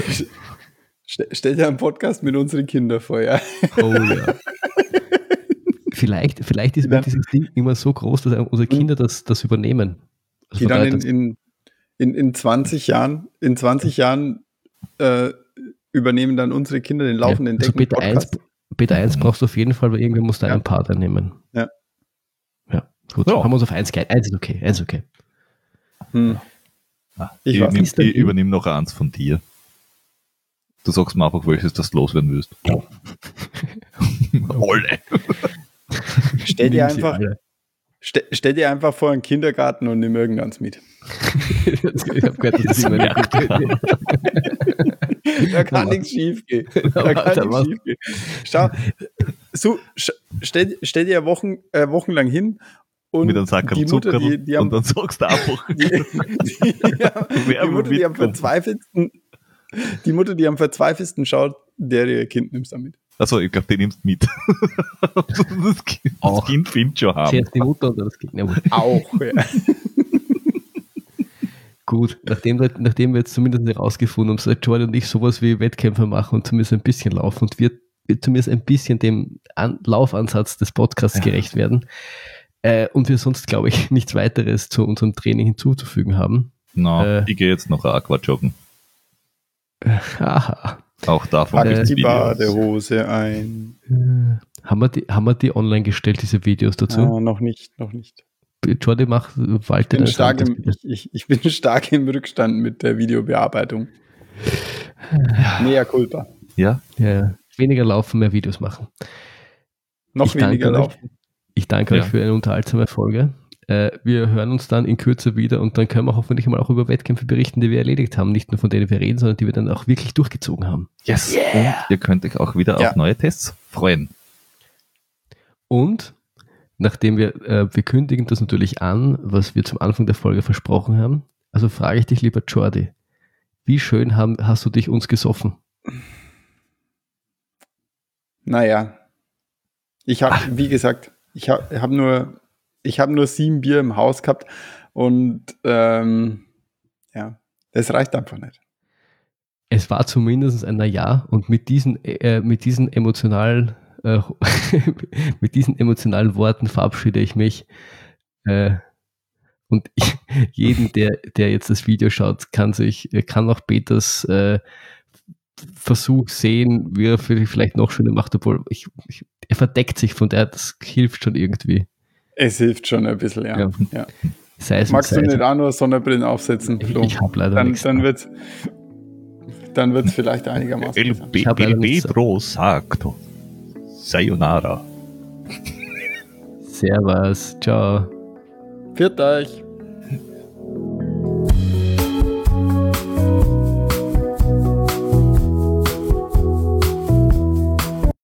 stell, stell dir einen Podcast mit unseren Kindern vor, ja. Oh ja. vielleicht, vielleicht ist dieses Ding immer so groß, dass unsere Kinder das, das übernehmen. Also Die dann in, in, in, in 20 Jahren, in 20 Jahren äh, übernehmen dann unsere Kinder den laufenden also Decken Beta 1, Beta 1 brauchst du auf jeden Fall, weil irgendwer muss da Ja. einen Partner nehmen. Ja. Ja, gut. Ja. Haben wir uns auf 1 geeinigt. 1 ist okay, 1 ist okay. Hm. Ah, Ich ich weiß übernehme noch eins von dir. Du sagst mir einfach, welches das loswerden willst. Alle. Stell dir einfach, alle. Ste stell dir einfach vor einen Kindergarten und nimm irgendeins mit. ich habe gehört, das ist immer eine gute Idee. Da kann nichts schief gehen. Da Aber kann da nichts schief gehen. Schau, so, stell, stell dir Wochen, äh, wochenlang hin und Mit einem Sack die Mutter, Zucker die, die, und haben, dann sagst du einfach, die, die, wer die Mutter, die am verzweifelsten, die Mutter, die am verzweifelsten schaut, der ihr Kind nimmst damit. Achso, ich glaube, den nimmst du mit. das Kind, das Auch. kind findet schon haben. Zuerst die Mutter dann das Kind. Ja. Auch, ja. Gut, nachdem, wir- nachdem wir jetzt zumindest herausgefunden haben, dass Jordan und ich sowas wie Wettkämpfe machen und zumindest ein bisschen laufen und wir wir zumindest ein bisschen dem An Laufansatz des Podcasts gerecht werden äh, und wir sonst, glaube ich, nichts weiteres zu unserem Training hinzuzufügen haben. Na, Äh. ich gehe jetzt noch Aqua joggen. Haha. Auch davon Pack Äh, die Videos. Badehose ein. Äh, Haben wir, die, haben wir die online gestellt, diese Videos dazu? Ah, noch nicht, noch nicht. Jordi macht Walter Ich bin, das stark an, im, ich, ich, bin stark im Rückstand mit der Videobearbeitung. Mea culpa. Ja, ja. Weniger laufen, mehr Videos machen. Noch Ich weniger euch. laufen. Ich danke Ja. euch für eine unterhaltsame Folge. Äh, wir hören uns dann in Kürze wieder und dann können wir hoffentlich mal auch über Wettkämpfe berichten, die wir erledigt haben. Nicht nur von denen wir reden, sondern die wir dann auch wirklich durchgezogen haben. yes. Und ihr könnt euch auch wieder Ja. auf neue Tests freuen. Und nachdem wir, äh, wir kündigen das natürlich an, was wir zum Anfang der Folge versprochen haben. Also frage ich dich, lieber Jordi, wie schön haben, hast du dich uns gesoffen? Naja. Ich habe, wie gesagt, ich habe hab nur, ich habe nur sieben Bier im Haus gehabt und ähm, ja, das reicht einfach nicht. Es war zumindest ein Jahr und mit diesen, äh, mit diesen emotionalen, äh, mit diesen emotionalen Worten verabschiede ich mich. Äh, und ich, jeden, der, der jetzt das Video schaut, kann sich, äh, kann auch Peters äh, Versuch sehen, wie er vielleicht noch schöner macht, obwohl ich, ich, er verdeckt sich von der, das hilft schon irgendwie. Es hilft schon ein bisschen, ja. Ja. ja. Sei es Magst du nicht auch nur Sonnenbrillen aufsetzen, Ich, Flo? ich habe leider dann nichts. dann wird dann wird's vielleicht einigermaßen El, Ich El. Pedro sagt Sayonara. Servus, ciao. Viert euch!